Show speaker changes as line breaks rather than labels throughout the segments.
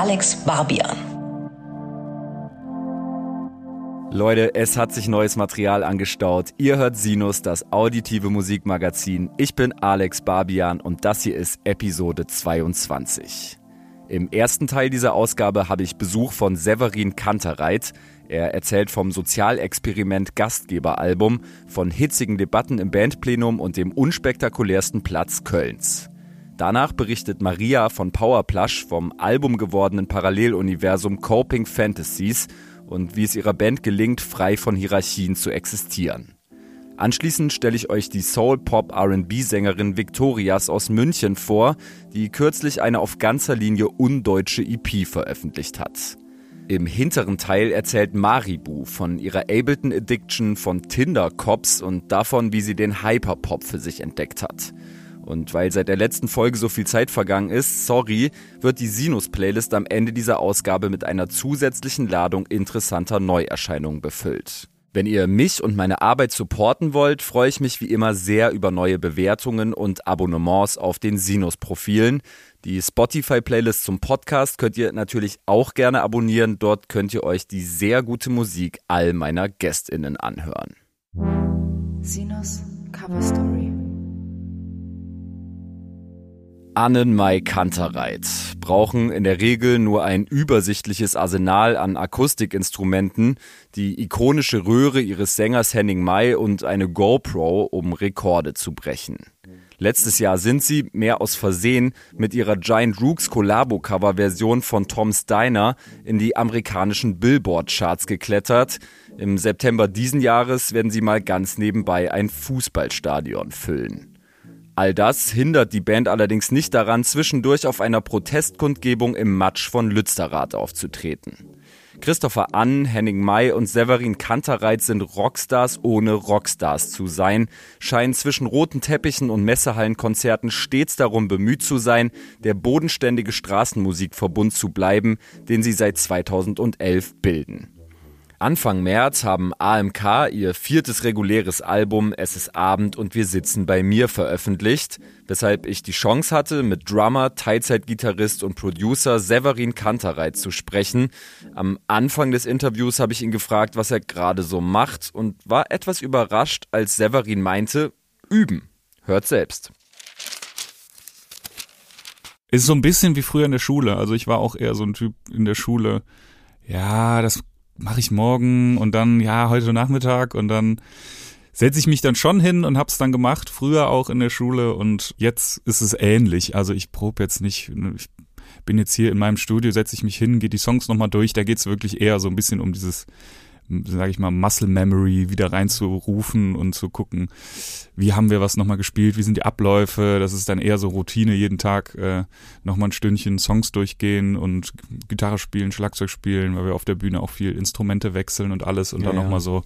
Alex Barbian.
Leute, es hat sich neues Material angestaut. Ihr hört Sinus, das auditive Musikmagazin. Ich bin Alex Barbian und das hier ist Episode 22. Im ersten Teil dieser Ausgabe habe ich Besuch von Severin Kantereit. Er erzählt vom Sozialexperiment Gastgeberalbum, von hitzigen Debatten im Bandplenum und dem unspektakulärsten Platz Kölns. Danach berichtet Maria von Powerplush vom Album gewordenen Paralleluniversum Coping Fantasies und wie es ihrer Band gelingt, frei von Hierarchien zu existieren. Anschließend stelle ich euch die Soul-Pop-RB-Sängerin Victorias aus München vor, die kürzlich eine auf ganzer Linie undeutsche EP veröffentlicht hat. Im hinteren Teil erzählt Maribu von ihrer Ableton Addiction von Tinder Cops und davon, wie sie den Hyperpop für sich entdeckt hat. Und weil seit der letzten Folge so viel Zeit vergangen ist, sorry, wird die Sinus-Playlist am Ende dieser Ausgabe mit einer zusätzlichen Ladung interessanter Neuerscheinungen befüllt. Wenn ihr mich und meine Arbeit supporten wollt, freue ich mich wie immer sehr über neue Bewertungen und Abonnements auf den Sinus-Profilen. Die Spotify-Playlist zum Podcast könnt ihr natürlich auch gerne abonnieren. Dort könnt ihr euch die sehr gute Musik all meiner GästInnen anhören.
Sinus Cover Story.
Annenmai Kantereit brauchen in der Regel nur ein übersichtliches Arsenal an Akustikinstrumenten, die ikonische Röhre ihres Sängers Henning Mai und eine GoPro, um Rekorde zu brechen. Letztes Jahr sind sie, mehr aus Versehen, mit ihrer Giant Rooks Collabo-Cover-Version von Tom Steiner in die amerikanischen Billboard-Charts geklettert. Im September diesen Jahres werden sie mal ganz nebenbei ein Fußballstadion füllen. All das hindert die Band allerdings nicht daran, zwischendurch auf einer Protestkundgebung im Matsch von Lützerath aufzutreten. Christopher Ann, Henning May und Severin Kantereit sind Rockstars ohne Rockstars zu sein, scheinen zwischen roten Teppichen und Messehallenkonzerten stets darum bemüht zu sein, der bodenständige Straßenmusikverbund zu bleiben, den sie seit 2011 bilden. Anfang März haben AMK ihr viertes reguläres Album Es ist Abend und wir sitzen bei mir veröffentlicht, weshalb ich die Chance hatte, mit Drummer, Teilzeitgitarrist und Producer Severin Kantereit zu sprechen. Am Anfang des Interviews habe ich ihn gefragt, was er gerade so macht und war etwas überrascht, als Severin meinte, üben. Hört selbst.
Ist so ein bisschen wie früher in der Schule. Also ich war auch eher so ein Typ in der Schule. Ja, das mache ich morgen und dann, ja, heute Nachmittag und dann setze ich mich dann schon hin und hab's dann gemacht, früher auch in der Schule und jetzt ist es ähnlich. Also ich probe jetzt nicht, ich bin jetzt hier in meinem Studio, setze ich mich hin, gehe die Songs nochmal durch, da geht's wirklich eher so ein bisschen um dieses sage ich mal, Muscle Memory wieder reinzurufen und zu gucken, wie haben wir was nochmal gespielt, wie sind die Abläufe, das ist dann eher so Routine, jeden Tag äh, nochmal ein Stündchen Songs durchgehen und Gitarre spielen, Schlagzeug spielen, weil wir auf der Bühne auch viel Instrumente wechseln und alles und ja, dann nochmal ja. so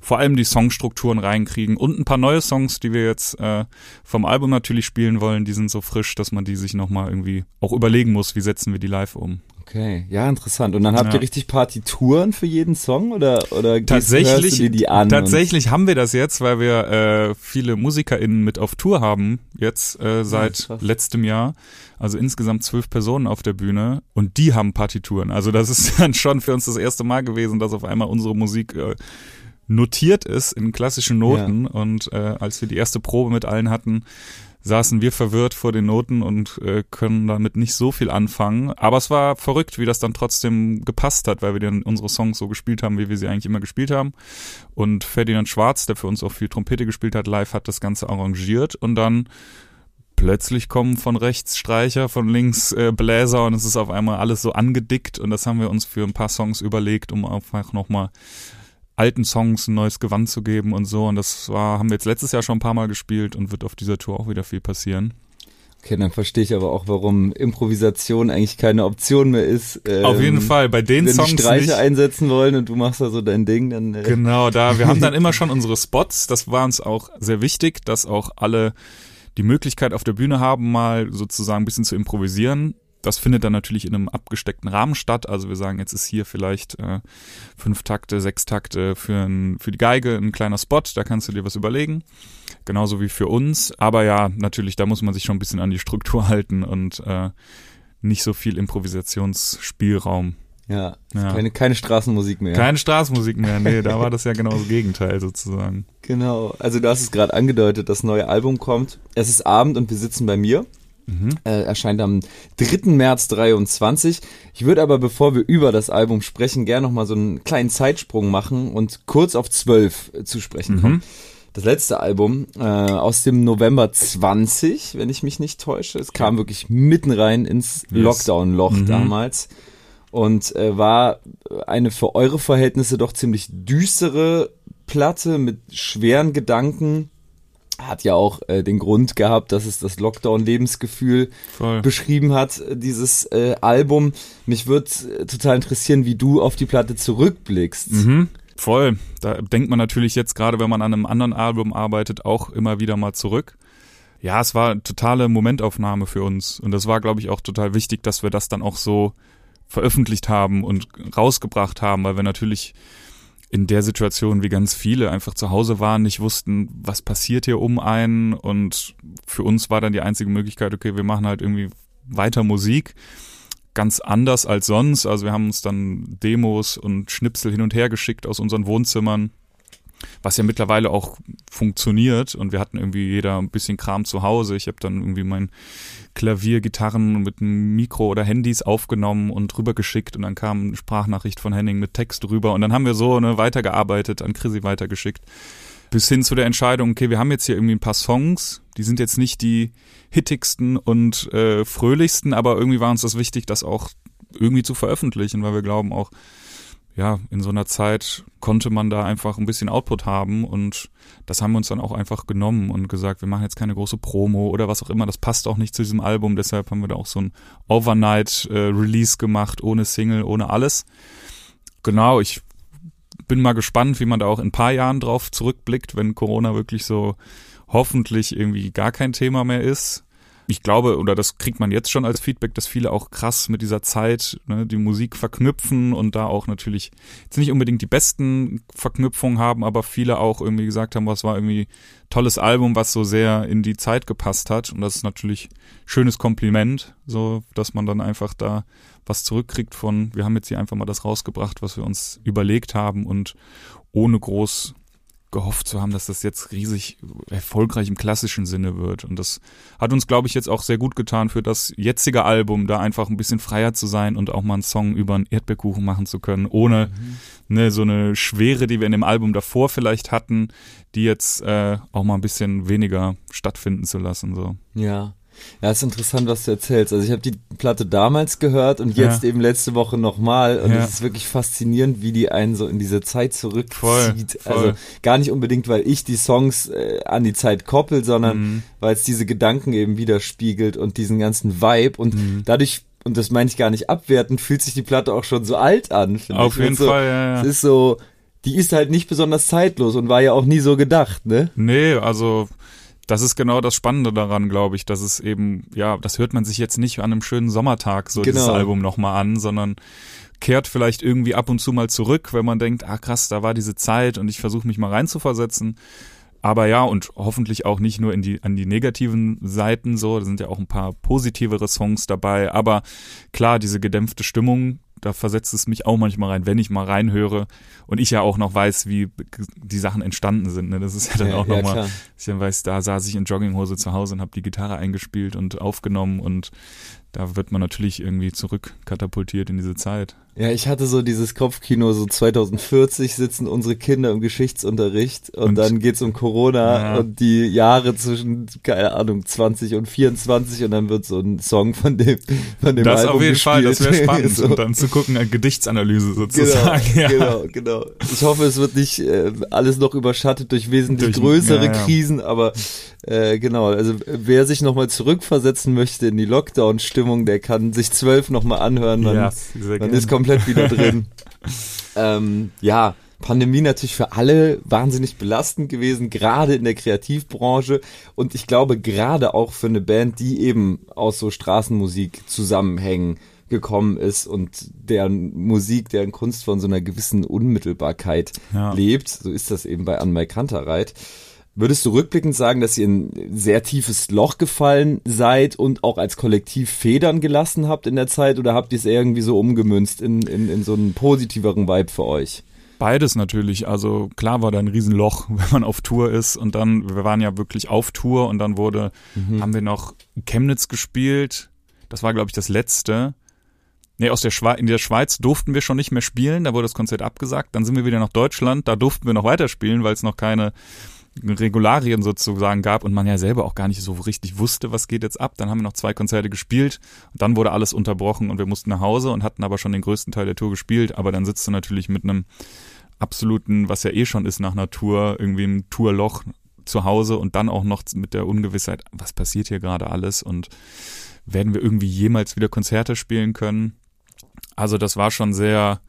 vor allem die Songstrukturen reinkriegen und ein paar neue Songs, die wir jetzt äh, vom Album natürlich spielen wollen, die sind so frisch, dass man die sich nochmal irgendwie auch überlegen muss, wie setzen wir die live um.
Okay, ja, interessant. Und dann habt ja. ihr richtig Partituren für jeden Song oder oder
tatsächlich
du die an?
Tatsächlich haben wir das jetzt, weil wir äh, viele MusikerInnen mit auf Tour haben jetzt äh, seit ja, letztem Jahr. Also insgesamt zwölf Personen auf der Bühne und die haben Partituren. Also das ist dann schon für uns das erste Mal gewesen, dass auf einmal unsere Musik äh, notiert ist in klassischen Noten ja. und äh, als wir die erste Probe mit allen hatten, saßen wir verwirrt vor den Noten und äh, können damit nicht so viel anfangen. Aber es war verrückt, wie das dann trotzdem gepasst hat, weil wir dann unsere Songs so gespielt haben, wie wir sie eigentlich immer gespielt haben. Und Ferdinand Schwarz, der für uns auch viel Trompete gespielt hat, live hat das Ganze arrangiert und dann plötzlich kommen von rechts Streicher, von links äh, Bläser und es ist auf einmal alles so angedickt und das haben wir uns für ein paar Songs überlegt, um einfach nochmal alten Songs ein neues Gewand zu geben und so. Und das war, haben wir jetzt letztes Jahr schon ein paar Mal gespielt und wird auf dieser Tour auch wieder viel passieren.
Okay, dann verstehe ich aber auch, warum Improvisation eigentlich keine Option mehr ist.
Ähm, Auf jeden Fall, bei den
wenn
Songs
die Streiche nicht. einsetzen wollen und du machst da so dein Ding, dann.
Äh. Genau, da, wir haben dann immer schon unsere Spots. Das war uns auch sehr wichtig, dass auch alle die Möglichkeit auf der Bühne haben, mal sozusagen ein bisschen zu improvisieren. Das findet dann natürlich in einem abgesteckten Rahmen statt. Also wir sagen, jetzt ist hier vielleicht äh, fünf Takte, sechs Takte für, ein, für die Geige ein kleiner Spot, da kannst du dir was überlegen. Genauso wie für uns. Aber ja, natürlich, da muss man sich schon ein bisschen an die Struktur halten und äh, nicht so viel Improvisationsspielraum.
Ja, ja. Keine, keine Straßenmusik mehr.
Keine Straßenmusik mehr, nee, da war das ja genau das Gegenteil sozusagen.
Genau, also du hast es gerade angedeutet, das neue Album kommt. Es ist Abend und wir sitzen bei mir. Mhm. Äh, erscheint am 3. März 23. Ich würde aber, bevor wir über das Album sprechen, gerne nochmal so einen kleinen Zeitsprung machen und kurz auf 12 äh, zu sprechen kommen. Mhm. Das letzte Album äh, aus dem November 20, wenn ich mich nicht täusche. Es kam wirklich mitten rein ins. Lockdown-Loch mhm. damals und äh, war eine für eure Verhältnisse doch ziemlich düstere Platte mit schweren Gedanken. Hat ja auch äh, den Grund gehabt, dass es das Lockdown-Lebensgefühl beschrieben hat, äh, dieses äh, Album. Mich würde äh, total interessieren, wie du auf die Platte zurückblickst.
Mhm. Voll. Da denkt man natürlich jetzt gerade, wenn man an einem anderen Album arbeitet, auch immer wieder mal zurück. Ja, es war eine totale Momentaufnahme für uns. Und das war, glaube ich, auch total wichtig, dass wir das dann auch so veröffentlicht haben und rausgebracht haben, weil wir natürlich in der Situation wie ganz viele einfach zu Hause waren, nicht wussten, was passiert hier um einen. Und für uns war dann die einzige Möglichkeit, okay, wir machen halt irgendwie weiter Musik, ganz anders als sonst, also wir haben uns dann Demos und Schnipsel hin und her geschickt aus unseren Wohnzimmern, was ja mittlerweile auch funktioniert und wir hatten irgendwie jeder ein bisschen Kram zu Hause, ich habe dann irgendwie mein Klavier, Gitarren mit einem Mikro oder Handys aufgenommen und rübergeschickt und dann kam eine Sprachnachricht von Henning mit Text rüber und dann haben wir so ne, weitergearbeitet, an Chrissy weitergeschickt. Bis hin zu der Entscheidung, okay, wir haben jetzt hier irgendwie ein paar Songs, die sind jetzt nicht die hittigsten und äh, fröhlichsten, aber irgendwie war uns das wichtig, das auch irgendwie zu veröffentlichen, weil wir glauben auch, ja, in so einer Zeit konnte man da einfach ein bisschen Output haben und das haben wir uns dann auch einfach genommen und gesagt, wir machen jetzt keine große Promo oder was auch immer, das passt auch nicht zu diesem Album, deshalb haben wir da auch so ein Overnight-Release äh, gemacht, ohne Single, ohne alles. Genau, ich bin mal gespannt, wie man da auch in ein paar Jahren drauf zurückblickt, wenn Corona wirklich so hoffentlich irgendwie gar kein Thema mehr ist ich glaube, oder das kriegt man jetzt schon als Feedback, dass viele auch krass mit dieser Zeit ne, die Musik verknüpfen und da auch natürlich jetzt nicht unbedingt die besten Verknüpfungen haben, aber viele auch irgendwie gesagt haben, was war irgendwie tolles Album, was so sehr in die Zeit gepasst hat. Und das ist natürlich schönes Kompliment, so dass man dann einfach da was zurückkriegt von, wir haben jetzt hier einfach mal das rausgebracht, was wir uns überlegt haben und ohne groß gehofft zu haben, dass das jetzt riesig erfolgreich im klassischen Sinne wird. Und das hat uns, glaube ich, jetzt auch sehr gut getan für das jetzige Album, da einfach ein bisschen freier zu sein und auch mal einen Song über einen Erdbeerkuchen machen zu können, ohne mhm. ne, so eine Schwere, die wir in dem Album davor vielleicht hatten, die jetzt äh, auch mal ein bisschen weniger stattfinden zu lassen. So.
Ja. Ja, ist interessant, was du erzählst. Also ich habe die Platte damals gehört und jetzt ja. eben letzte Woche nochmal und ja. es ist wirklich faszinierend, wie die einen so in diese Zeit zurückzieht. Voll, voll. Also gar nicht unbedingt, weil ich die Songs äh, an die Zeit koppel, sondern mhm. weil es diese Gedanken eben widerspiegelt und diesen ganzen Vibe und mhm. dadurch und das meine ich gar nicht abwertend, fühlt sich die Platte auch schon so alt an.
Auf jeden
so,
Fall, ja, ja.
Es ist so, die ist halt nicht besonders zeitlos und war ja auch nie so gedacht, ne?
Nee, also das ist genau das Spannende daran, glaube ich, dass es eben, ja, das hört man sich jetzt nicht an einem schönen Sommertag so genau. dieses Album nochmal an, sondern kehrt vielleicht irgendwie ab und zu mal zurück, wenn man denkt, ah krass, da war diese Zeit und ich versuche mich mal reinzuversetzen. Aber ja, und hoffentlich auch nicht nur in die, an die negativen Seiten so, da sind ja auch ein paar positivere Songs dabei, aber klar, diese gedämpfte Stimmung, da versetzt es mich auch manchmal rein, wenn ich mal reinhöre und ich ja auch noch weiß, wie die Sachen entstanden sind. Ne? Das ist ja dann ja, auch nochmal, ja, ich dann weiß, da saß ich in Jogginghose zu Hause und habe die Gitarre eingespielt und aufgenommen und da wird man natürlich irgendwie zurückkatapultiert in diese Zeit.
Ja, ich hatte so dieses Kopfkino, so 2040 sitzen unsere Kinder im Geschichtsunterricht und, und dann geht's um Corona ja. und die Jahre zwischen, keine Ahnung, 20 und 24 und dann wird so ein Song von dem, von dem
das
Album
auf jeden
gespielt.
Fall, das wäre spannend so. und dann zu gucken, eine Gedichtsanalyse sozusagen.
Genau, ja. genau, genau. Ich hoffe, es wird nicht äh, alles noch überschattet durch wesentlich durch, größere ja, Krisen, aber äh, genau, also wer sich nochmal zurückversetzen möchte in die Lockdown-Stimmung, der kann sich zwölf nochmal anhören, dann, ja, dann ist komplett wieder drin. ähm, ja, Pandemie natürlich für alle wahnsinnig belastend gewesen, gerade in der Kreativbranche und ich glaube gerade auch für eine Band, die eben aus so Straßenmusik zusammenhängen gekommen ist und deren Musik, deren Kunst von so einer gewissen Unmittelbarkeit ja. lebt. So ist das eben bei Anmai Kantereit. Würdest du rückblickend sagen, dass ihr ein sehr tiefes Loch gefallen seid und auch als Kollektiv Federn gelassen habt in der Zeit oder habt ihr es irgendwie so umgemünzt in, in, in so einen positiveren Vibe für euch?
Beides natürlich. Also klar war da ein Riesenloch, wenn man auf Tour ist und dann, wir waren ja wirklich auf Tour und dann wurde, mhm. haben wir noch Chemnitz gespielt. Das war, glaube ich, das letzte. Nee, aus der Schweiz, in der Schweiz durften wir schon nicht mehr spielen, da wurde das Konzert abgesagt. Dann sind wir wieder nach Deutschland, da durften wir noch weiterspielen, weil es noch keine Regularien sozusagen gab und man ja selber auch gar nicht so richtig wusste, was geht jetzt ab. Dann haben wir noch zwei Konzerte gespielt und dann wurde alles unterbrochen und wir mussten nach Hause und hatten aber schon den größten Teil der Tour gespielt. Aber dann sitzt du natürlich mit einem absoluten, was ja eh schon ist nach Tour, irgendwie ein Tourloch zu Hause und dann auch noch mit der Ungewissheit, was passiert hier gerade alles und werden wir irgendwie jemals wieder Konzerte spielen können? Also das war schon sehr,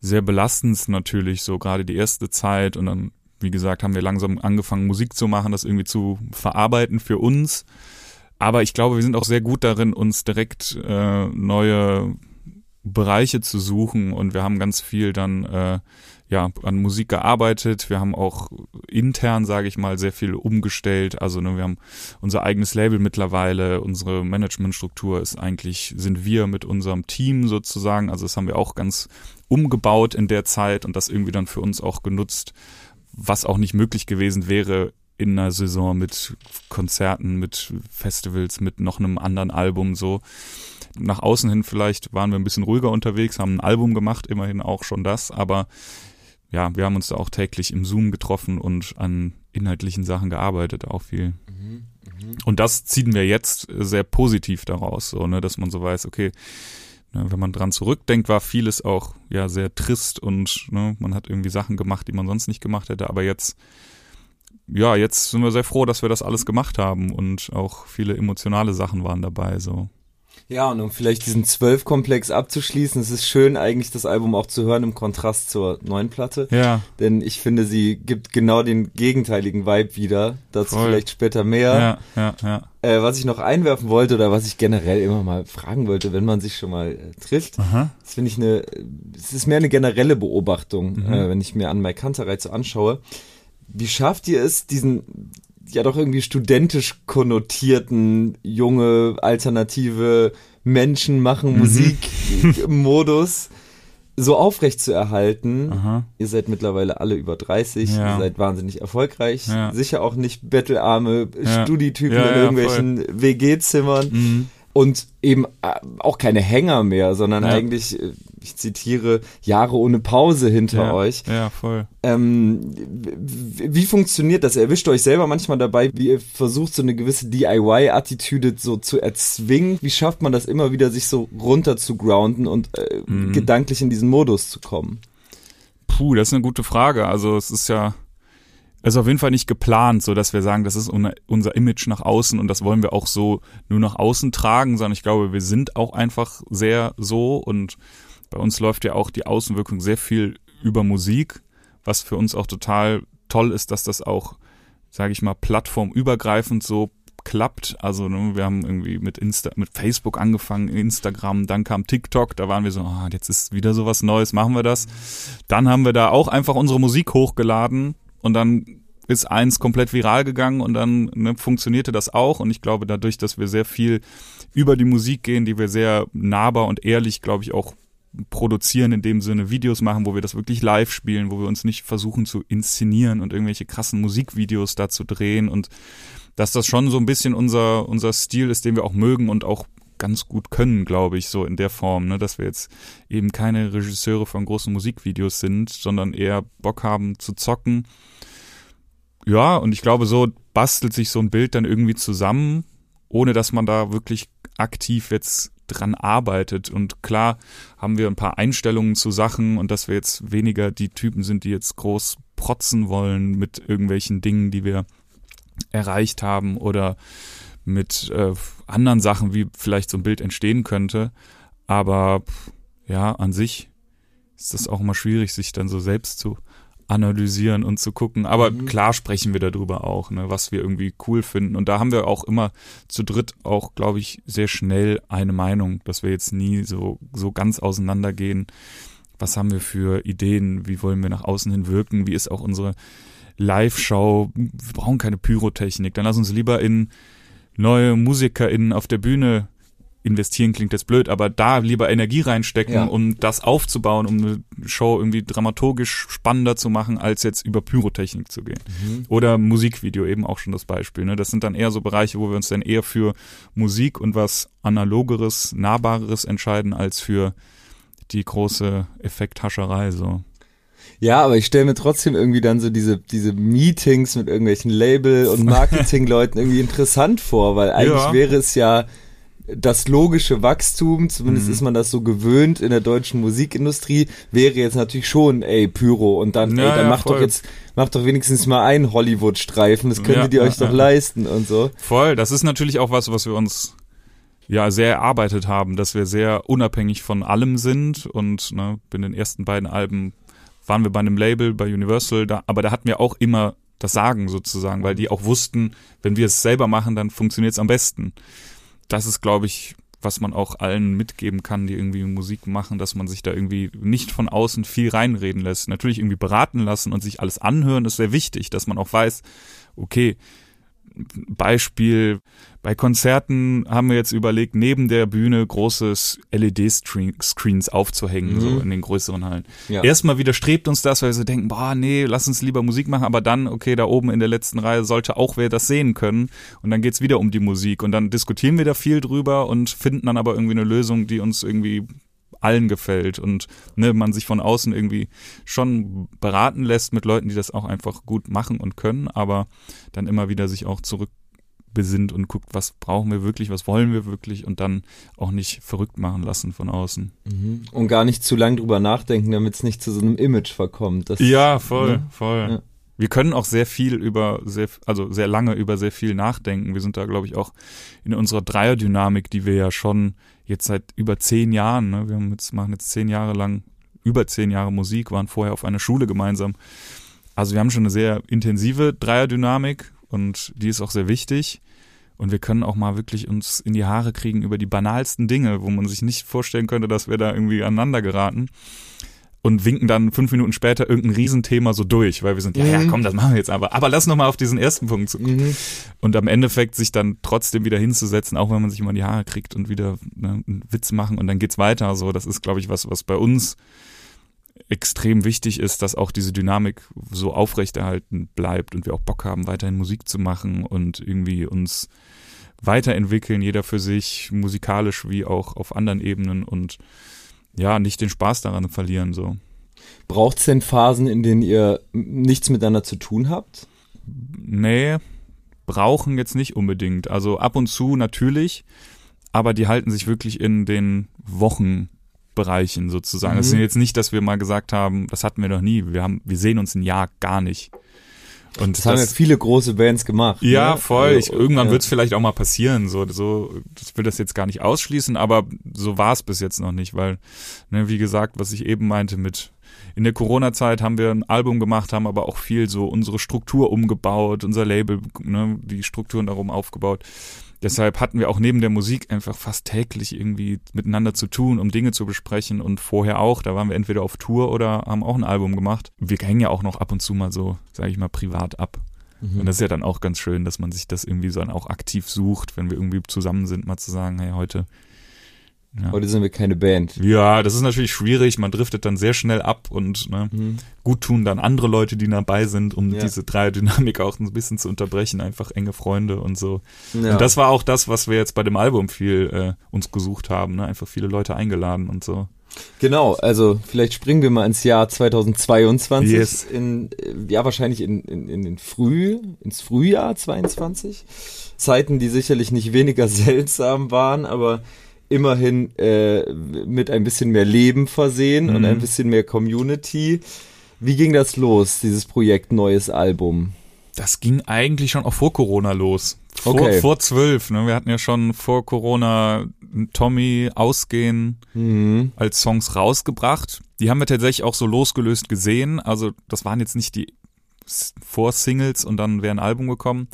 sehr belastend natürlich, so gerade die erste Zeit und dann wie gesagt, haben wir langsam angefangen, Musik zu machen, das irgendwie zu verarbeiten für uns. Aber ich glaube, wir sind auch sehr gut darin, uns direkt äh, neue Bereiche zu suchen und wir haben ganz viel dann äh, ja an Musik gearbeitet. Wir haben auch intern, sage ich mal, sehr viel umgestellt. Also ne, wir haben unser eigenes Label mittlerweile. Unsere Managementstruktur ist eigentlich sind wir mit unserem Team sozusagen. Also das haben wir auch ganz umgebaut in der Zeit und das irgendwie dann für uns auch genutzt was auch nicht möglich gewesen wäre in einer Saison mit Konzerten, mit Festivals, mit noch einem anderen Album so. Nach außen hin vielleicht waren wir ein bisschen ruhiger unterwegs, haben ein Album gemacht, immerhin auch schon das, aber ja, wir haben uns da auch täglich im Zoom getroffen und an inhaltlichen Sachen gearbeitet, auch viel. Mhm, mh. Und das ziehen wir jetzt sehr positiv daraus, so, ne, dass man so weiß, okay, Ne, wenn man dran zurückdenkt, war vieles auch ja sehr trist und ne, man hat irgendwie Sachen gemacht, die man sonst nicht gemacht hätte. Aber jetzt, ja, jetzt sind wir sehr froh, dass wir das alles gemacht haben und auch viele emotionale Sachen waren dabei. So.
Ja, und um vielleicht diesen Zwölf-Komplex abzuschließen, es ist schön eigentlich das Album auch zu hören im Kontrast zur neuen Platte.
Ja.
Denn ich finde, sie gibt genau den gegenteiligen Vibe wieder. Dazu Voll. vielleicht später mehr.
Ja, ja, ja.
Äh, was ich noch einwerfen wollte oder was ich generell immer mal fragen wollte, wenn man sich schon mal äh, trifft, Aha. das finde ich eine, es ist mehr eine generelle Beobachtung, mhm. äh, wenn ich mir an Mike Kantereit so anschaue. Wie schafft ihr es, diesen ja doch irgendwie studentisch konnotierten, junge, alternative Menschen machen mhm. So aufrecht zu erhalten. Aha. Ihr seid mittlerweile alle über 30, ja. ihr seid wahnsinnig erfolgreich, ja. sicher auch nicht bettelarme ja. Studietypen in irgendwelchen WG-Zimmern. Mhm und eben äh, auch keine Hänger mehr, sondern ja. eigentlich, äh, ich zitiere, Jahre ohne Pause hinter
ja,
euch.
Ja, voll.
Ähm, wie funktioniert das? Erwischt euch selber manchmal dabei, wie ihr versucht, so eine gewisse DIY-Attitüde so zu erzwingen? Wie schafft man das immer wieder, sich so runter zu grounden und äh, mhm. gedanklich in diesen Modus zu kommen?
Puh, das ist eine gute Frage. Also es ist ja ist auf jeden Fall nicht geplant, so dass wir sagen, das ist unser Image nach außen und das wollen wir auch so nur nach außen tragen, sondern ich glaube, wir sind auch einfach sehr so und bei uns läuft ja auch die Außenwirkung sehr viel über Musik, was für uns auch total toll ist, dass das auch, sage ich mal, plattformübergreifend so klappt. Also ne, wir haben irgendwie mit Insta, mit Facebook angefangen, Instagram, dann kam TikTok, da waren wir so, oh, jetzt ist wieder sowas Neues, machen wir das. Dann haben wir da auch einfach unsere Musik hochgeladen und dann ist eins komplett viral gegangen und dann ne, funktionierte das auch. Und ich glaube, dadurch, dass wir sehr viel über die Musik gehen, die wir sehr nahbar und ehrlich, glaube ich, auch produzieren, in dem Sinne Videos machen, wo wir das wirklich live spielen, wo wir uns nicht versuchen zu inszenieren und irgendwelche krassen Musikvideos dazu drehen und dass das schon so ein bisschen unser, unser Stil ist, den wir auch mögen und auch ganz gut können, glaube ich, so in der Form, ne, dass wir jetzt eben keine Regisseure von großen Musikvideos sind, sondern eher Bock haben zu zocken ja, und ich glaube, so bastelt sich so ein Bild dann irgendwie zusammen, ohne dass man da wirklich aktiv jetzt dran arbeitet. Und klar haben wir ein paar Einstellungen zu Sachen und dass wir jetzt weniger die Typen sind, die jetzt groß protzen wollen mit irgendwelchen Dingen, die wir erreicht haben oder mit äh, anderen Sachen, wie vielleicht so ein Bild entstehen könnte. Aber ja, an sich ist das auch immer schwierig, sich dann so selbst zu analysieren und zu gucken. Aber mhm. klar sprechen wir darüber auch, ne, was wir irgendwie cool finden. Und da haben wir auch immer zu dritt auch, glaube ich, sehr schnell eine Meinung, dass wir jetzt nie so, so ganz auseinandergehen. Was haben wir für Ideen? Wie wollen wir nach außen hin wirken? Wie ist auch unsere Live-Show, wir brauchen keine Pyrotechnik, dann lass uns lieber in neue MusikerInnen auf der Bühne investieren klingt jetzt blöd, aber da lieber Energie reinstecken,
Ja.
um das aufzubauen, um eine Show irgendwie dramaturgisch spannender zu machen, als jetzt über Pyrotechnik zu gehen. Oder Musikvideo eben auch schon das Beispiel. Ne? Das sind dann eher so Bereiche, wo wir uns dann eher für Musik und was analogeres, nahbareres entscheiden, als für die große Effekthascherei. So.
Ja, aber ich stelle mir trotzdem irgendwie dann so diese, diese Meetings mit irgendwelchen Label- und Marketingleuten irgendwie interessant vor, weil eigentlich
Ja.
wäre es ja das logische Wachstum, zumindest
Mhm.
ist man das so gewöhnt in der deutschen Musikindustrie, wäre jetzt natürlich schon, ey, Pyro und dann,
Ja,
ey, dann
ja,
macht doch
voll.
jetzt, macht doch wenigstens mal einen Hollywood-Streifen, das könntet ihr euch doch leisten und so.
Voll, das ist natürlich auch was, was wir uns ja sehr erarbeitet haben, dass wir sehr unabhängig von allem sind und ne, in den ersten beiden Alben waren wir bei einem Label, bei Universal, da, aber da hatten wir auch immer das Sagen sozusagen, weil die auch wussten, wenn wir es selber machen, dann funktioniert es am besten. Das ist, glaube ich, was man auch allen mitgeben kann, die irgendwie Musik machen, dass man sich da irgendwie nicht von außen viel reinreden lässt. Natürlich irgendwie beraten lassen und sich alles anhören ist sehr wichtig, dass man auch weiß, okay, Beispiel, bei Konzerten haben wir jetzt überlegt, neben der Bühne großes LED-Screens aufzuhängen,
Mhm.
so in den größeren Hallen.
Ja.
Erstmal widerstrebt uns das, weil wir so denken, boah, nee, lass uns lieber Musik machen, aber dann, okay, da oben in der letzten Reihe sollte auch wer das sehen können und dann geht's wieder um die Musik und dann diskutieren wir da viel drüber und finden dann aber irgendwie eine Lösung, die uns irgendwie allen gefällt und ne, man sich von außen irgendwie schon beraten lässt mit Leuten, die das auch einfach gut machen und können, aber dann immer wieder sich auch zurückbesinnt und guckt, was brauchen wir wirklich, was wollen wir wirklich und dann auch nicht verrückt machen lassen von außen.
Und gar nicht zu lang drüber nachdenken, damit es nicht zu so einem Image verkommt. Das,
Ja, voll,
ne?
voll.
Ja.
Wir können auch sehr viel über sehr, also sehr lange über sehr viel nachdenken. Wir sind da, glaube ich, auch in unserer Dreierdynamik, die wir ja schon jetzt seit über zehn Jahren, ne, wir jetzt, machen jetzt zehn Jahre lang, über zehn Jahre Musik, waren vorher auf einer Schule gemeinsam. Also wir haben schon eine sehr intensive Dreierdynamik und die ist auch sehr wichtig. Und wir können auch mal wirklich uns in die Haare kriegen über die banalsten Dinge, wo man sich nicht vorstellen könnte, dass wir da irgendwie aneinander geraten und winken dann fünf Minuten später irgendein Riesenthema so durch, weil wir sind, ja, ja,
Mhm.
komm, das machen wir jetzt aber. Aber lass noch mal auf diesen ersten Punkt zu
Mhm.
und am Endeffekt sich dann trotzdem wieder hinzusetzen, auch wenn man sich immer in die Haare kriegt und wieder ne, einen Witz machen und dann geht's weiter. So, das ist, glaube ich, was, was bei uns extrem wichtig ist, dass auch diese Dynamik so aufrechterhalten bleibt und wir auch Bock haben, weiterhin Musik zu machen und irgendwie uns weiterentwickeln, jeder für sich, musikalisch wie auch auf anderen Ebenen und ja, nicht den Spaß daran verlieren, so.
Braucht es denn Phasen, in denen ihr nichts miteinander zu tun habt?
Nee, brauchen jetzt nicht unbedingt. Also ab und zu natürlich, aber die halten sich wirklich in den Wochenbereichen sozusagen. Das
Mhm.
ist jetzt nicht, dass wir mal gesagt haben, das hatten wir noch nie. Wir haben, wir sehen uns ein Jahr gar nicht. Und
Das, haben ja viele große Bands gemacht.
ja,
ne?
voll.
Also,
Ich, irgendwann
ja.
wird's vielleicht auch mal passieren. So, so, ich will das jetzt gar nicht ausschließen, aber so war's bis jetzt noch nicht, weil, ne, wie gesagt, was ich eben meinte mit in der Corona-Zeit haben wir ein Album gemacht, haben aber auch viel so unsere Struktur umgebaut, unser Label, ne, die Strukturen darum aufgebaut. Deshalb hatten wir auch neben der Musik einfach fast täglich irgendwie miteinander zu tun, um Dinge zu besprechen und vorher auch. Da waren wir entweder auf Tour oder haben auch ein Album gemacht. Wir hängen ja auch noch ab und zu mal so, sage ich mal, privat ab.
Mhm.
Und das ist ja dann auch ganz schön, dass man sich das irgendwie so dann auch aktiv sucht, wenn wir irgendwie zusammen sind, mal zu sagen, hey, heute. Ja.
Heute sind wir keine Band.
ja, das ist natürlich schwierig, man driftet dann sehr schnell ab und ne,
Mhm.
gut tun dann andere Leute, die dabei sind, um
Ja.
diese Dreierdynamik auch ein bisschen zu unterbrechen, einfach enge Freunde und so.
Ja.
Und das war auch das, was wir jetzt bei dem Album viel äh, uns gesucht haben, ne? einfach viele Leute eingeladen und so.
Genau, also vielleicht springen wir mal ins Jahr 2022,
Yes.
in, äh, ja wahrscheinlich in, in, in den Früh, ins Frühjahr 22. Zeiten, die sicherlich nicht weniger seltsam waren, aber immerhin äh, mit ein bisschen mehr Leben versehen und
Mhm.
ein bisschen mehr Community. Wie ging das los, dieses Projekt Neues Album?
Das ging eigentlich schon auch vor Corona los. Vor,
Okay.
vor zwölf, ne? Wir hatten ja schon vor Corona Tommy ausgehen
Mhm.
als Songs rausgebracht. Die haben wir tatsächlich auch so losgelöst gesehen. Also das waren jetzt nicht die Vorsingles und dann wäre ein Album gekommen.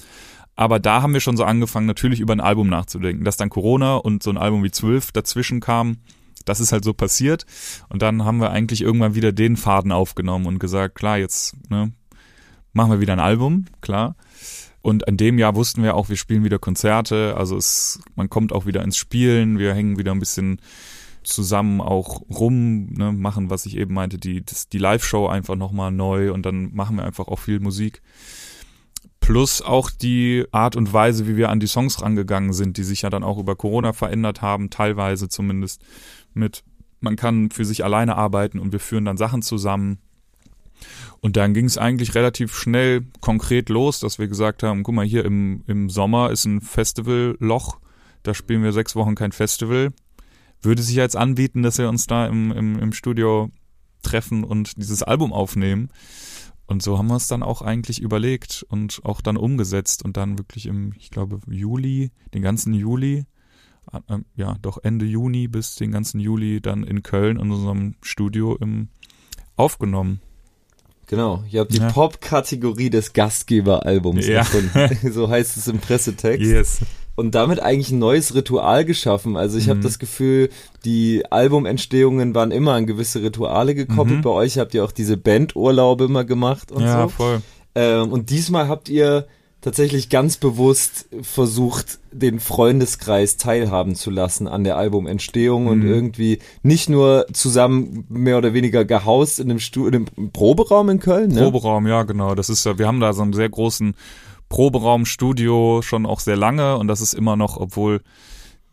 Aber da haben wir schon so angefangen, natürlich über ein Album nachzudenken. Dass dann Corona und so ein Album wie zwölf dazwischen kam, das ist halt so passiert. Und dann haben wir eigentlich irgendwann wieder den Faden aufgenommen und gesagt, klar, jetzt ne, machen wir wieder ein Album, klar. Und in dem Jahr wussten wir auch, wir spielen wieder Konzerte, also es, man kommt auch wieder ins Spielen, wir hängen wieder ein bisschen zusammen auch rum, ne, machen, was ich eben meinte, die, die Live-Show einfach nochmal neu und dann machen wir einfach auch viel Musik. Plus auch die Art und Weise, wie wir an die Songs rangegangen sind, die sich ja dann auch über Corona verändert haben, teilweise zumindest mit, man kann für sich alleine arbeiten und wir führen dann Sachen zusammen. Und dann ging es eigentlich relativ schnell konkret los, dass wir gesagt haben, guck mal, hier im, im Sommer ist ein Festivalloch, da spielen wir sechs Wochen kein Festival. Würde sich jetzt anbieten, dass wir uns da im, im, im Studio treffen und dieses Album aufnehmen. Und so haben wir es dann auch eigentlich überlegt und auch dann umgesetzt und dann wirklich im, ich glaube, Juli, den ganzen Juli, äh, ja, doch Ende Juni bis den ganzen Juli dann in Köln in unserem Studio im, aufgenommen.
Genau, ihr habt die ja. Pop-Kategorie des Gastgeberalbums ja. erfunden. so heißt es im Pressetext. Yes. Und damit eigentlich ein neues Ritual geschaffen. Also ich mhm. habe das Gefühl, die Albumentstehungen waren immer an gewisse Rituale gekoppelt. Mhm. Bei euch habt ihr auch diese Bandurlaube immer gemacht und ja, so. voll. Ähm, und diesmal habt ihr tatsächlich ganz bewusst versucht, den Freundeskreis teilhaben zu lassen an der Albumentstehung mhm. und irgendwie nicht nur zusammen mehr oder weniger gehaust in einem, Stu in einem Proberaum in Köln.
Ne? Proberaum, ja, genau. Das ist ja, wir haben da so einen sehr großen Proberaumstudio schon auch sehr lange und das ist immer noch, obwohl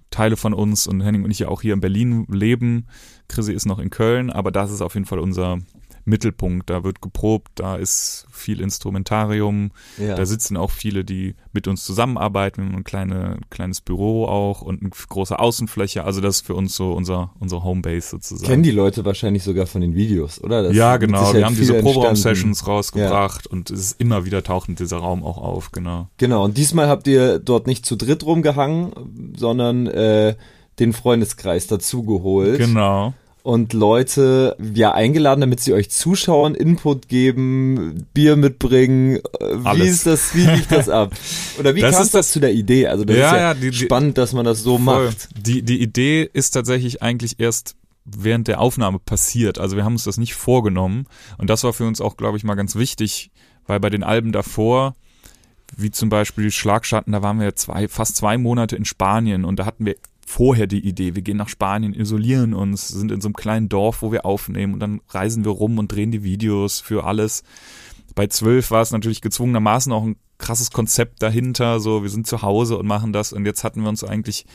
Teile von uns und Henning und ich ja auch hier in Berlin leben. Chrissy ist noch in Köln, aber das ist auf jeden Fall unser Mittelpunkt. Da wird geprobt, da ist viel Instrumentarium, ja. da sitzen auch viele, die mit uns zusammenarbeiten, wir haben ein kleine, kleines Büro auch und eine große Außenfläche. Also das ist für uns so unser, unsere Homebase sozusagen.
Kennen die Leute wahrscheinlich sogar von den Videos, oder?
Das ja, genau. Wir haben diese Proberaum-Sessions rausgebracht ja. und es ist immer wieder tauchend dieser Raum auch auf, genau.
Genau, und diesmal habt ihr dort nicht zu dritt rumgehangen, sondern äh, den Freundeskreis dazugeholt.
Genau
und Leute ja eingeladen, damit sie euch Zuschauern Input geben, Bier mitbringen. Wie Alles. ist das, wie liegt das ab? Oder wie kam das, das zu der Idee? Also das ja, ist ja, ja die, spannend, dass man das so voll. macht.
Die, die Idee ist tatsächlich eigentlich erst während der Aufnahme passiert. Also wir haben uns das nicht vorgenommen. Und das war für uns auch, glaube ich, mal ganz wichtig, weil bei den Alben davor, wie zum Beispiel Schlagschatten, da waren wir zwei, fast zwei Monate in Spanien und da hatten wir vorher die Idee, wir gehen nach Spanien, isolieren uns, sind in so einem kleinen Dorf, wo wir aufnehmen und dann reisen wir rum und drehen die Videos für alles. Bei zwölf war es natürlich gezwungenermaßen auch ein krasses Konzept dahinter, so wir sind zu Hause und machen das und jetzt hatten wir uns eigentlich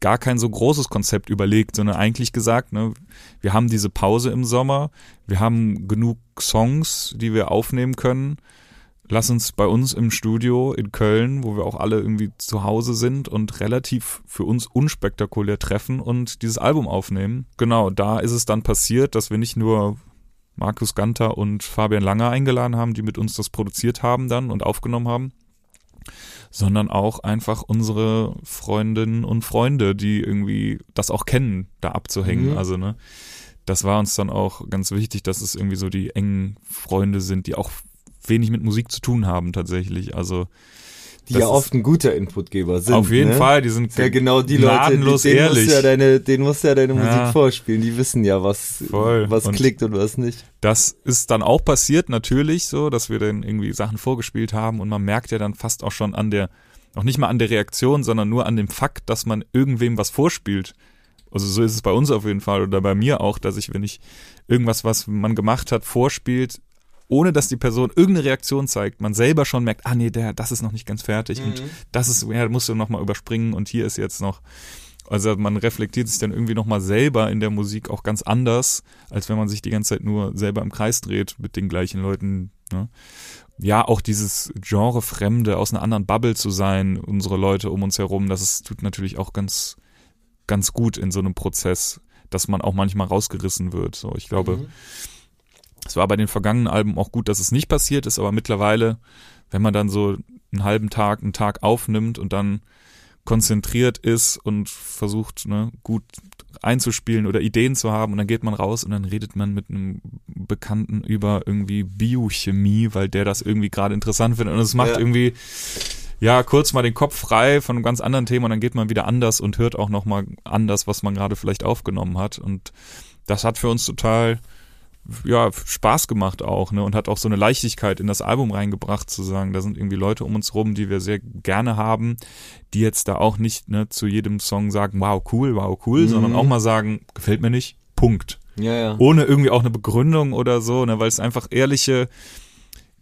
gar kein so großes Konzept überlegt, sondern eigentlich gesagt, ne, wir haben diese Pause im Sommer, wir haben genug Songs, die wir aufnehmen können lass uns bei uns im Studio in Köln, wo wir auch alle irgendwie zu Hause sind und relativ für uns unspektakulär treffen und dieses Album aufnehmen. Genau, da ist es dann passiert, dass wir nicht nur Markus Ganter und Fabian Langer eingeladen haben, die mit uns das produziert haben dann und aufgenommen haben, sondern auch einfach unsere Freundinnen und Freunde, die irgendwie das auch kennen, da abzuhängen. Mhm. Also, ne, das war uns dann auch ganz wichtig, dass es irgendwie so die engen Freunde sind, die auch wenig mit Musik zu tun haben tatsächlich. Also
die ja oft ein guter Inputgeber sind.
Auf jeden
ne?
Fall, die sind
ja genau die Leute, die, denen ehrlich. Musst ja deine, denen musst du ja deine Musik ja. vorspielen. Die wissen ja, was Voll. was und klickt und was nicht.
Das ist dann auch passiert natürlich so, dass wir dann irgendwie Sachen vorgespielt haben und man merkt ja dann fast auch schon an der auch nicht mal an der Reaktion, sondern nur an dem Fakt, dass man irgendwem was vorspielt. Also so ist es bei uns auf jeden Fall oder bei mir auch, dass ich, wenn ich irgendwas, was man gemacht hat, vorspielt, ohne dass die Person irgendeine Reaktion zeigt, man selber schon merkt, ah nee, der, das ist noch nicht ganz fertig mhm. und das ist, ja, musst du nochmal überspringen und hier ist jetzt noch. Also man reflektiert sich dann irgendwie nochmal selber in der Musik auch ganz anders, als wenn man sich die ganze Zeit nur selber im Kreis dreht mit den gleichen Leuten. Ne? Ja, auch dieses Genre Fremde, aus einer anderen Bubble zu sein, unsere Leute um uns herum, das ist, tut natürlich auch ganz, ganz gut in so einem Prozess, dass man auch manchmal rausgerissen wird. So, ich glaube, mhm es war bei den vergangenen Alben auch gut, dass es nicht passiert ist, aber mittlerweile, wenn man dann so einen halben Tag, einen Tag aufnimmt und dann konzentriert ist und versucht, ne, gut einzuspielen oder Ideen zu haben und dann geht man raus und dann redet man mit einem Bekannten über irgendwie Biochemie, weil der das irgendwie gerade interessant findet und es macht ja. irgendwie ja kurz mal den Kopf frei von einem ganz anderen Thema und dann geht man wieder anders und hört auch noch mal anders, was man gerade vielleicht aufgenommen hat und das hat für uns total ja, Spaß gemacht auch, ne? Und hat auch so eine Leichtigkeit in das Album reingebracht, zu sagen, da sind irgendwie Leute um uns rum, die wir sehr gerne haben, die jetzt da auch nicht ne, zu jedem Song sagen, wow, cool, wow, cool, mhm. sondern auch mal sagen, gefällt mir nicht, Punkt.
Ja, ja.
Ohne irgendwie auch eine Begründung oder so, ne? Weil es einfach ehrliche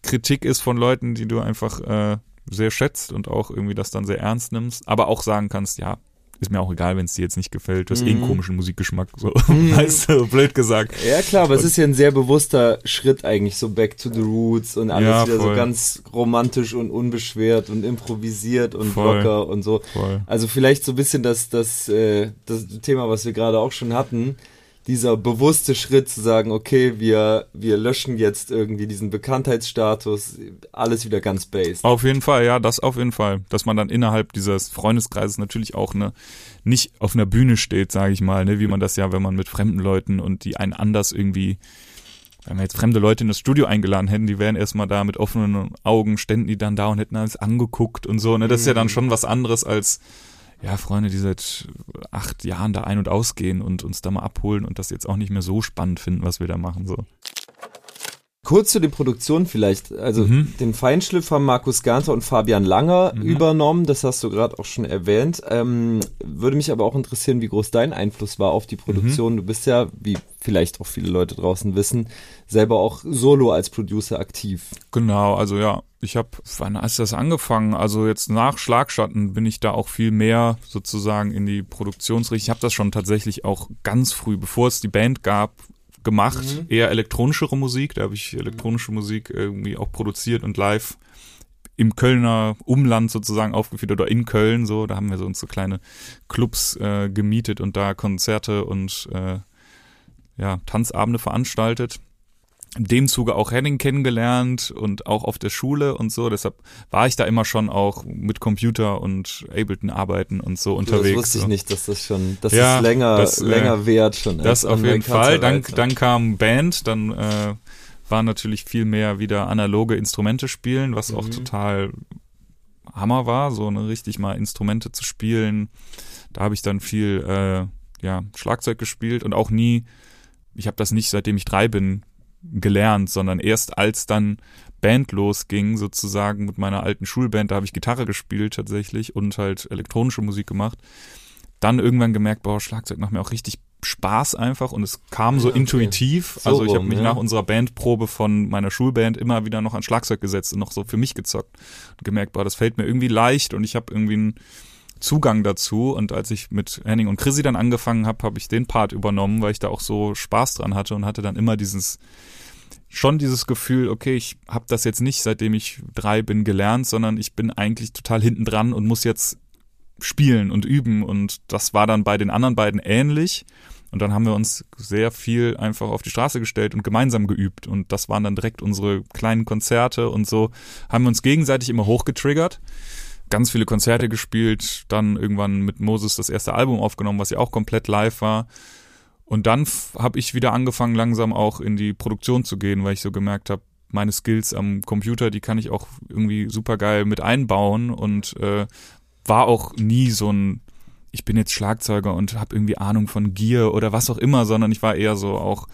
Kritik ist von Leuten, die du einfach äh, sehr schätzt und auch irgendwie das dann sehr ernst nimmst, aber auch sagen kannst, ja, ist mir auch egal, wenn es dir jetzt nicht gefällt. Du hast mhm. eh einen mhm. komischen Musikgeschmack, so mhm. weißt du, blöd gesagt.
Ja klar, aber und, es ist ja ein sehr bewusster Schritt eigentlich, so back to the roots und alles ja, wieder voll. so ganz romantisch und unbeschwert und improvisiert und voll. locker und so. Voll. Also vielleicht so ein bisschen das, das, äh, das Thema, was wir gerade auch schon hatten, dieser bewusste Schritt zu sagen, okay, wir, wir löschen jetzt irgendwie diesen Bekanntheitsstatus, alles wieder ganz based.
Auf jeden Fall, ja, das auf jeden Fall. Dass man dann innerhalb dieses Freundeskreises natürlich auch ne, nicht auf einer Bühne steht, sage ich mal, ne, wie man das ja, wenn man mit fremden Leuten und die einen anders irgendwie wenn wir jetzt fremde Leute in das Studio eingeladen hätten, die wären erstmal da mit offenen Augen, ständen die dann da und hätten alles angeguckt und so. Ne? Das ist ja dann mhm. schon was anderes als ja, Freunde, die seit acht Jahren da ein- und ausgehen und uns da mal abholen und das jetzt auch nicht mehr so spannend finden, was wir da machen, so.
Kurz zu den Produktionen vielleicht. Also mhm. den Feinschliff haben Markus Ganter und Fabian Langer mhm. übernommen. Das hast du gerade auch schon erwähnt. Ähm, würde mich aber auch interessieren, wie groß dein Einfluss war auf die Produktion. Mhm. Du bist ja, wie vielleicht auch viele Leute draußen wissen, selber auch solo als Producer aktiv.
Genau, also ja, ich habe, wann hast du das angefangen? Also jetzt nach Schlagschatten bin ich da auch viel mehr sozusagen in die Produktionsrichtung. Ich habe das schon tatsächlich auch ganz früh, bevor es die Band gab, gemacht, mhm. eher elektronischere Musik. Da habe ich elektronische Musik irgendwie auch produziert und live im Kölner Umland sozusagen aufgeführt oder in Köln so. Da haben wir so uns so kleine Clubs äh, gemietet und da Konzerte und äh, ja, Tanzabende veranstaltet in dem Zuge auch Henning kennengelernt und auch auf der Schule und so. Deshalb war ich da immer schon auch mit Computer und Ableton arbeiten und so unterwegs.
Das wusste
ich
so. nicht, dass das schon, dass ja, das länger, das, äh, länger währt schon.
Das auf jeden Fall. Dann, dann kam Band, dann äh, war natürlich viel mehr wieder analoge Instrumente spielen, was mhm. auch total Hammer war, so ne, richtig mal Instrumente zu spielen. Da habe ich dann viel äh, ja Schlagzeug gespielt und auch nie ich habe das nicht, seitdem ich drei bin, gelernt, sondern erst als dann Band losging, sozusagen mit meiner alten Schulband, da habe ich Gitarre gespielt tatsächlich und halt elektronische Musik gemacht. Dann irgendwann gemerkt, boah, Schlagzeug macht mir auch richtig Spaß einfach und es kam so okay. intuitiv. So also ich habe mich ja. nach unserer Bandprobe von meiner Schulband immer wieder noch an Schlagzeug gesetzt und noch so für mich gezockt und gemerkt, boah, das fällt mir irgendwie leicht und ich habe irgendwie ein Zugang dazu. Und als ich mit Henning und Chrissy dann angefangen habe, habe ich den Part übernommen, weil ich da auch so Spaß dran hatte und hatte dann immer dieses schon dieses Gefühl, okay, ich habe das jetzt nicht, seitdem ich drei bin, gelernt, sondern ich bin eigentlich total hinten dran und muss jetzt spielen und üben. Und das war dann bei den anderen beiden ähnlich. Und dann haben wir uns sehr viel einfach auf die Straße gestellt und gemeinsam geübt. Und das waren dann direkt unsere kleinen Konzerte und so haben wir uns gegenseitig immer hochgetriggert ganz viele Konzerte gespielt, dann irgendwann mit Moses das erste Album aufgenommen, was ja auch komplett live war. Und dann habe ich wieder angefangen, langsam auch in die Produktion zu gehen, weil ich so gemerkt habe, meine Skills am Computer, die kann ich auch irgendwie super geil mit einbauen und äh, war auch nie so ein, ich bin jetzt Schlagzeuger und habe irgendwie Ahnung von Gear oder was auch immer, sondern ich war eher so auch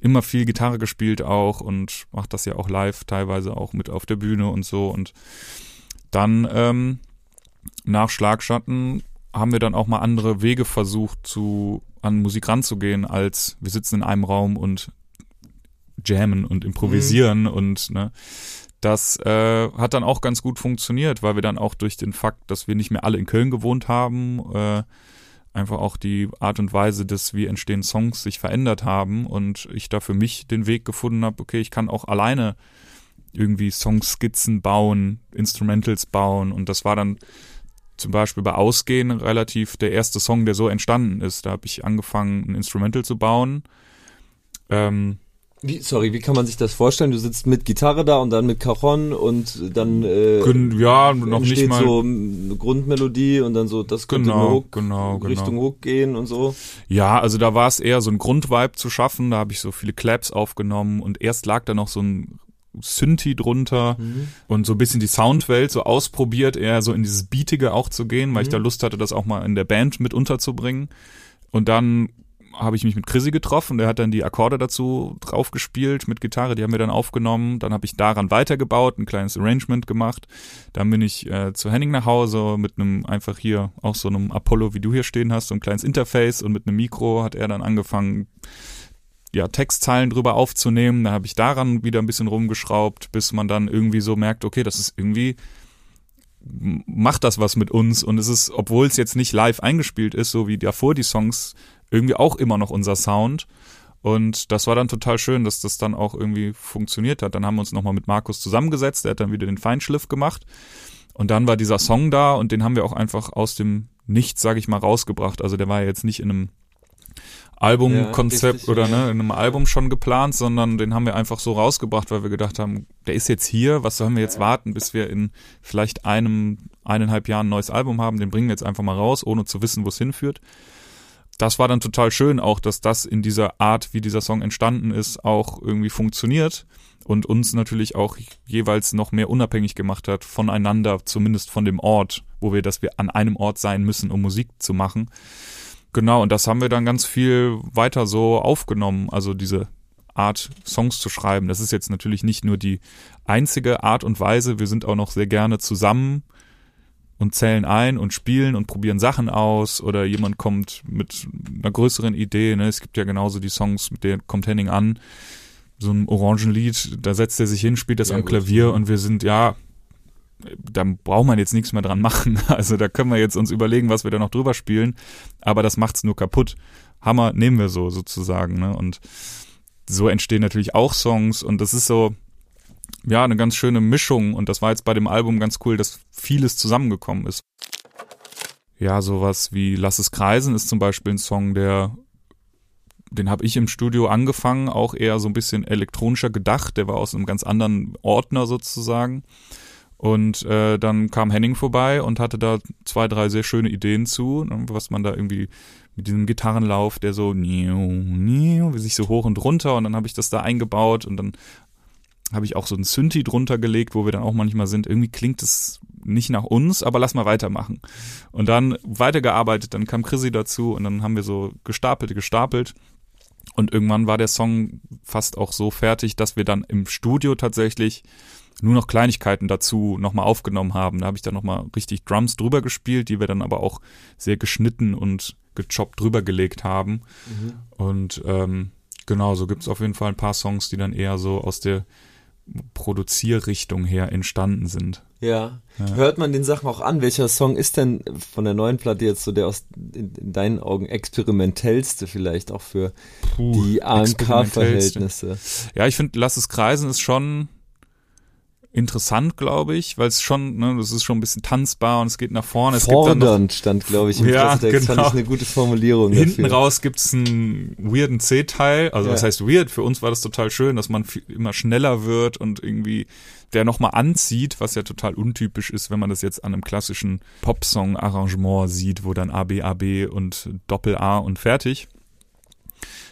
immer viel Gitarre gespielt auch und mache das ja auch live, teilweise auch mit auf der Bühne und so und dann ähm, nach Schlagschatten haben wir dann auch mal andere Wege versucht, zu, an Musik ranzugehen, als wir sitzen in einem Raum und jammen und improvisieren mhm. und ne, das äh, hat dann auch ganz gut funktioniert, weil wir dann auch durch den Fakt, dass wir nicht mehr alle in Köln gewohnt haben, äh, einfach auch die Art und Weise, dass wie entstehen Songs sich verändert haben und ich da für mich den Weg gefunden habe, okay, ich kann auch alleine irgendwie Songskizzen bauen, Instrumentals bauen und das war dann zum Beispiel bei Ausgehen relativ der erste Song, der so entstanden ist. Da habe ich angefangen, ein Instrumental zu bauen. Ähm,
wie, sorry, wie kann man sich das vorstellen? Du sitzt mit Gitarre da und dann mit Cajon und dann
äh, können, ja noch nicht mal
so eine Grundmelodie und dann so das könnte
genau,
Hook,
genau,
genau. Richtung. Hook gehen und so.
Ja, also da war es eher so ein Grundvibe zu schaffen. Da habe ich so viele Claps aufgenommen und erst lag da noch so ein Synthi drunter mhm. und so ein bisschen die Soundwelt so ausprobiert, eher so in dieses Beatige auch zu gehen, weil mhm. ich da Lust hatte, das auch mal in der Band mit unterzubringen. Und dann habe ich mich mit Chrissy getroffen, der hat dann die Akkorde dazu drauf gespielt mit Gitarre, die haben wir dann aufgenommen, dann habe ich daran weitergebaut, ein kleines Arrangement gemacht, dann bin ich äh, zu Henning nach Hause mit einem einfach hier auch so einem Apollo, wie du hier stehen hast, so ein kleines Interface und mit einem Mikro hat er dann angefangen ja, Textzeilen drüber aufzunehmen. Da habe ich daran wieder ein bisschen rumgeschraubt, bis man dann irgendwie so merkt, okay, das ist irgendwie macht das was mit uns und es ist, obwohl es jetzt nicht live eingespielt ist, so wie davor die Songs, irgendwie auch immer noch unser Sound. Und das war dann total schön, dass das dann auch irgendwie funktioniert hat. Dann haben wir uns nochmal mit Markus zusammengesetzt, der hat dann wieder den Feinschliff gemacht. Und dann war dieser Song da und den haben wir auch einfach aus dem Nichts, sage ich mal, rausgebracht. Also der war ja jetzt nicht in einem Albumkonzept ja, oder ne, in einem Album schon geplant, sondern den haben wir einfach so rausgebracht, weil wir gedacht haben, der ist jetzt hier, was sollen wir jetzt warten, bis wir in vielleicht einem, eineinhalb Jahren ein neues Album haben, den bringen wir jetzt einfach mal raus, ohne zu wissen, wo es hinführt. Das war dann total schön auch, dass das in dieser Art, wie dieser Song entstanden ist, auch irgendwie funktioniert und uns natürlich auch jeweils noch mehr unabhängig gemacht hat voneinander, zumindest von dem Ort, wo wir, dass wir an einem Ort sein müssen, um Musik zu machen. Genau, und das haben wir dann ganz viel weiter so aufgenommen, also diese Art, Songs zu schreiben. Das ist jetzt natürlich nicht nur die einzige Art und Weise. Wir sind auch noch sehr gerne zusammen und zählen ein und spielen und probieren Sachen aus oder jemand kommt mit einer größeren Idee. Ne? Es gibt ja genauso die Songs, mit denen kommt Henning an, so ein Orangenlied, da setzt er sich hin, spielt das ja, am Klavier und wir sind, ja, da braucht man jetzt nichts mehr dran machen. Also da können wir jetzt uns überlegen, was wir da noch drüber spielen, aber das macht's nur kaputt. Hammer nehmen wir so sozusagen, ne? Und so entstehen natürlich auch Songs und das ist so ja, eine ganz schöne Mischung und das war jetzt bei dem Album ganz cool, dass vieles zusammengekommen ist. Ja, sowas wie Lass es kreisen ist zum Beispiel ein Song, der den habe ich im Studio angefangen, auch eher so ein bisschen elektronischer gedacht. Der war aus einem ganz anderen Ordner sozusagen. Und äh, dann kam Henning vorbei und hatte da zwei, drei sehr schöne Ideen zu, ne, was man da irgendwie mit diesem Gitarrenlauf, der so wie sich so hoch und runter und dann habe ich das da eingebaut und dann habe ich auch so ein Synthi drunter gelegt, wo wir dann auch manchmal sind. Irgendwie klingt es nicht nach uns, aber lass mal weitermachen. Und dann weitergearbeitet, dann kam Chrissy dazu und dann haben wir so gestapelt, gestapelt. Und irgendwann war der Song fast auch so fertig, dass wir dann im Studio tatsächlich nur noch Kleinigkeiten dazu nochmal aufgenommen haben. Da habe ich dann nochmal richtig Drums drüber gespielt, die wir dann aber auch sehr geschnitten und gechoppt drüber gelegt haben. Mhm. Und ähm, genau, so gibt es auf jeden Fall ein paar Songs, die dann eher so aus der Produzierrichtung her entstanden sind.
Ja. ja. Hört man den Sachen auch an? Welcher Song ist denn von der neuen Platte jetzt so der aus in, in deinen Augen experimentellste vielleicht auch für Puh, die AMK-Verhältnisse?
Ja, ich finde, Lass es kreisen ist schon interessant, glaube ich, weil es schon, ne, das ist schon ein bisschen tanzbar und es geht nach vorne. Es
Fordernd noch, stand, glaube ich, im ja, Pressetext. Genau. Fand ich eine gute Formulierung
Hinten
dafür.
raus gibt's einen weirden C-Teil. Also ja. was heißt weird? Für uns war das total schön, dass man viel, immer schneller wird und irgendwie der nochmal anzieht, was ja total untypisch ist, wenn man das jetzt an einem klassischen Popsong-Arrangement sieht, wo dann A, B, A, B und Doppel A und fertig.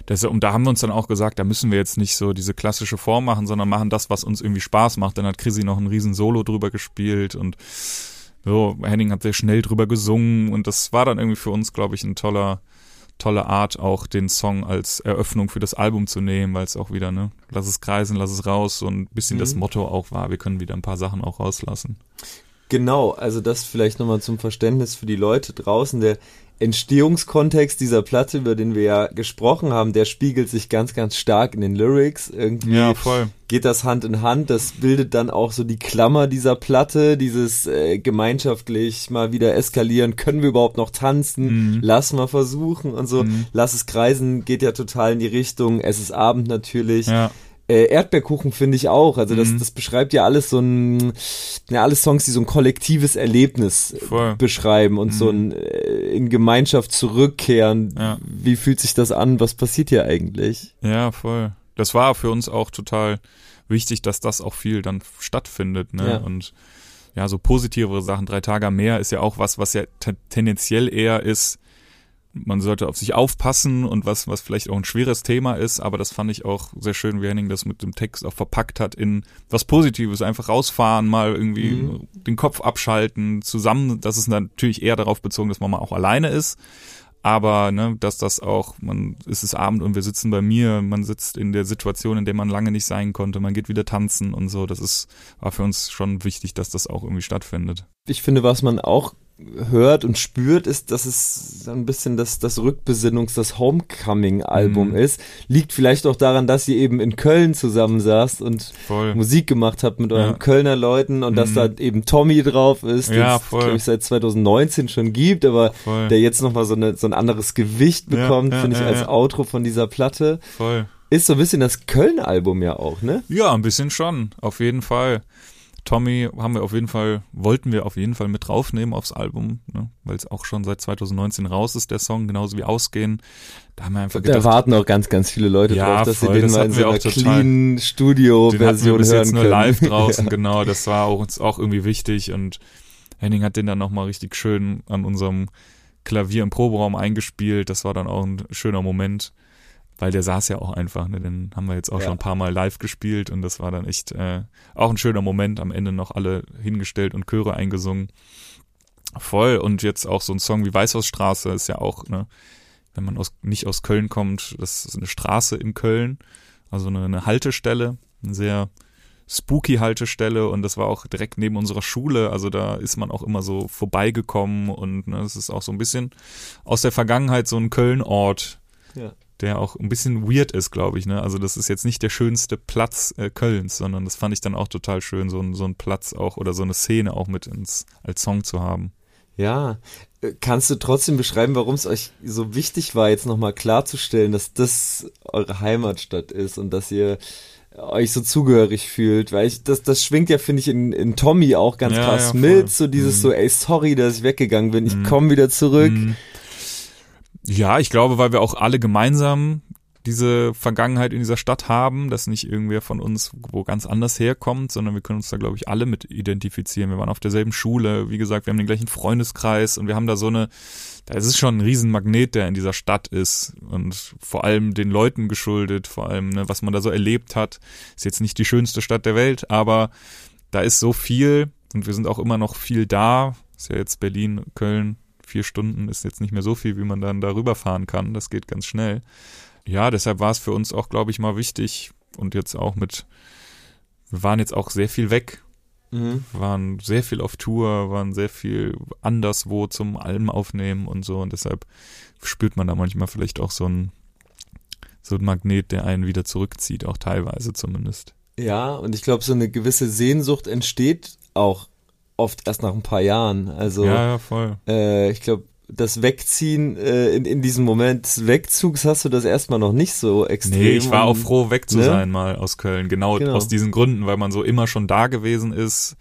Das, und da haben wir uns dann auch gesagt, da müssen wir jetzt nicht so diese klassische Form machen, sondern machen das, was uns irgendwie Spaß macht. Dann hat Chrissy noch ein riesen Solo drüber gespielt und so, Henning hat sehr schnell drüber gesungen und das war dann irgendwie für uns, glaube ich, ein toller, tolle Art, auch den Song als Eröffnung für das Album zu nehmen, weil es auch wieder, ne, lass es kreisen, lass es raus, so ein bisschen mhm. das Motto auch war, wir können wieder ein paar Sachen auch rauslassen.
Genau, also das vielleicht nochmal zum Verständnis für die Leute draußen. Der Entstehungskontext dieser Platte, über den wir ja gesprochen haben, der spiegelt sich ganz, ganz stark in den Lyrics. Irgendwie
ja, voll.
geht das Hand in Hand. Das bildet dann auch so die Klammer dieser Platte, dieses äh, gemeinschaftlich mal wieder eskalieren. Können wir überhaupt noch tanzen? Mhm. Lass mal versuchen und so. Mhm. Lass es kreisen geht ja total in die Richtung. Es ist Abend natürlich. Ja äh, Erdbeerkuchen finde ich auch. Also das, mhm. das beschreibt ja alles so ein, ja, alles Songs, die so ein kollektives Erlebnis Voll. beschreiben und mhm. so ein äh, in Gemeinschaft zurückkehren. Ja. Wie fühlt sich das an? Was passiert hier eigentlich?
Ja, voll. Das war für uns auch total wichtig, dass das auch viel dann stattfindet, ne? Ja. Und ja, so positivere Sachen, drei Tage mehr ist ja auch was, was ja tendenziell eher ist, man sollte auf sich aufpassen und was, was vielleicht auch ein schweres Thema ist, aber das fand ich auch sehr schön, wie Henning das mit dem Text auch verpackt hat in was Positives, einfach rausfahren, mal irgendwie mhm. den Kopf abschalten, zusammen, das ist natürlich eher darauf bezogen, dass man mal auch alleine ist, aber ne, dass das auch, man es ist Abend und wir sitzen bei mir, man sitzt in der Situation, in der man lange nicht sein konnte, man geht wieder tanzen und so. Das ist war für uns schon wichtig, dass das auch irgendwie stattfindet.
Ich finde, was man auch hört und spürt, ist, dass es so ein bisschen das, das Rückbesinnungs-, das Homecoming-Album
Mhm.
ist. Liegt vielleicht auch daran, dass ihr eben in Köln zusammensaßt und
Voll.
Musik gemacht habt mit euren
Ja.
Kölner Leuten und dass
Mhm.
da eben Tommy drauf ist, den
Ja,
es,
voll.
glaube ich, seit 2019 schon gibt, aber
Voll.
der jetzt nochmal so, eine, so ein anderes Gewicht bekommt,
ja,
finde ich, als. Outro von dieser Platte.
Voll.
Ist so ein bisschen das Köln-Album ja auch, ne?
Ja, ein bisschen schon, auf jeden Fall. Tommy haben wir auf jeden Fall, wollten wir auf jeden Fall mit draufnehmen aufs Album, ne, weil es auch schon seit 2019 raus ist, der Song, genauso wie Ausgehen. Da haben wir einfach
Da
gedacht,
warten auch ganz, ganz viele Leute
Ja,
drauf, dass
voll,
sie den
das
mal in so
wir
einer clean Studio-Version hören
jetzt nur
können.
live draußen,
ja.
genau. Das war auch, uns auch irgendwie wichtig und Henning hat den dann nochmal richtig schön an unserem Klavier im Proberaum eingespielt. Das war dann auch ein schöner Moment, weil der saß ja auch einfach. Ne? Den haben wir jetzt auch
Ja.
schon ein paar Mal live gespielt und das war dann echt äh, auch ein schöner Moment. Am Ende noch alle hingestellt und Chöre eingesungen. Voll. Und jetzt auch so ein Song wie Weißhausstraße ist ja auch, ne, wenn man aus, nicht aus Köln kommt, das ist eine Straße in Köln, also eine, eine Haltestelle, eine sehr spooky Haltestelle und das war auch direkt neben unserer Schule, also da ist man auch immer so vorbeigekommen und ne, es ist auch so ein bisschen aus der Vergangenheit so ein Köln-Ort,
Ja.
Der auch ein bisschen weird ist, glaube ich, ne, also das ist jetzt nicht der schönste Platz äh, Kölns, sondern das fand ich dann auch total schön, so ein, so ein Platz auch oder so eine Szene auch mit ins, als Song zu haben.
Ja, Äh, kannst du trotzdem beschreiben, warum es euch so wichtig war, jetzt nochmal klarzustellen, dass das eure Heimatstadt ist und dass ihr euch so zugehörig fühlt, weil ich, das, das schwingt ja, finde ich, in, in Tommy auch ganz
Ja,
krass
ja,
mit, so dieses
Mhm.
so, ey, sorry, dass ich weggegangen bin, ich
Mhm.
komme wieder zurück.
Mhm. Ja, ich glaube, weil wir auch alle gemeinsam diese Vergangenheit in dieser Stadt haben, dass nicht irgendwer von uns wo ganz anders herkommt, sondern wir können uns da, glaube ich, alle mit identifizieren. Wir waren auf derselben Schule, wie gesagt, wir haben den gleichen Freundeskreis und wir haben da so eine, da ist es schon ein Riesenmagnet, der in dieser Stadt ist und vor allem den Leuten geschuldet, vor allem, ne, was man da so erlebt hat. Ist jetzt nicht die schönste Stadt der Welt, aber da ist so viel und wir sind auch immer noch viel da. Ist ja jetzt Berlin, Köln, vier Stunden ist jetzt nicht mehr so viel, wie man dann darüber fahren kann. Das geht ganz schnell. Ja, deshalb war es für uns auch, glaube ich, mal wichtig und jetzt auch mit, wir waren jetzt auch sehr viel weg,
Mhm.
waren sehr viel auf Tour, waren sehr viel anderswo zum Alben aufnehmen und so und deshalb spürt man da manchmal vielleicht auch so ein, so ein Magnet, der einen wieder zurückzieht, auch teilweise zumindest.
Ja, und ich glaube, so eine gewisse Sehnsucht entsteht auch oft erst nach ein paar Jahren. Also
ja, ja, voll.
äh, ich glaube, das Wegziehen äh, in, in diesem Moment des Wegzugs hast du das erstmal noch nicht so extrem.
Nee, ich war auch froh, weg zu
ne?
sein mal aus Köln. Genau,
Genau.
aus diesen Gründen, weil man so immer schon da gewesen ist,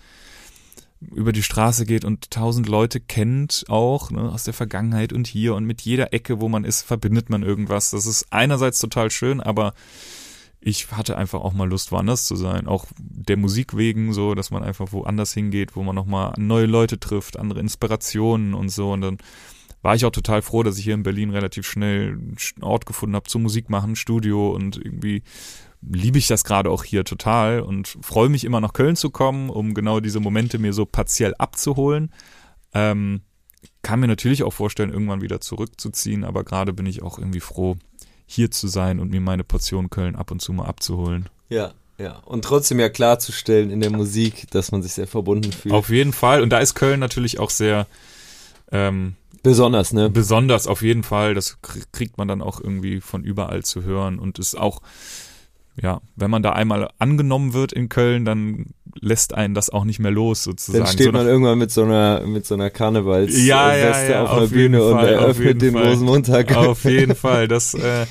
über die Straße geht und tausend Leute kennt auch, ne, aus der Vergangenheit und hier und mit jeder Ecke, wo man ist, verbindet man irgendwas. Das ist einerseits total schön, aber ich hatte einfach auch mal Lust, woanders zu sein. Auch der Musik wegen so, dass man einfach woanders hingeht, wo man nochmal neue Leute trifft, andere Inspirationen und so. Und dann war ich auch total froh, dass ich hier in Berlin relativ schnell einen Ort gefunden habe zum Musik machen, Studio und irgendwie liebe ich das gerade auch hier total und freue mich immer nach Köln zu kommen, um genau diese Momente mir so partiell abzuholen. Ähm, kann mir natürlich auch vorstellen, irgendwann wieder zurückzuziehen, aber gerade bin ich auch irgendwie froh, hier zu sein und mir meine Portion Köln ab und zu mal abzuholen.
Ja, ja. Und trotzdem ja klarzustellen in der Musik, dass man sich sehr verbunden fühlt.
Auf jeden Fall. Und da ist Köln natürlich auch sehr ähm,
Besonders, ne?
besonders, auf jeden Fall. Das krie- kriegt man dann auch irgendwie von überall zu hören und ist auch, ja, wenn man da einmal angenommen wird in Köln, dann lässt einen das auch nicht mehr los sozusagen.
Dann steht
So
man irgendwann mit so einer mit so einer Karnevalsweste
Ja, ja, ja,
auf
auf jeden
Bühne und
Fall, auf
eröffnet den
Fall.
Rosenmontag.
Auf jeden Fall. Das, äh,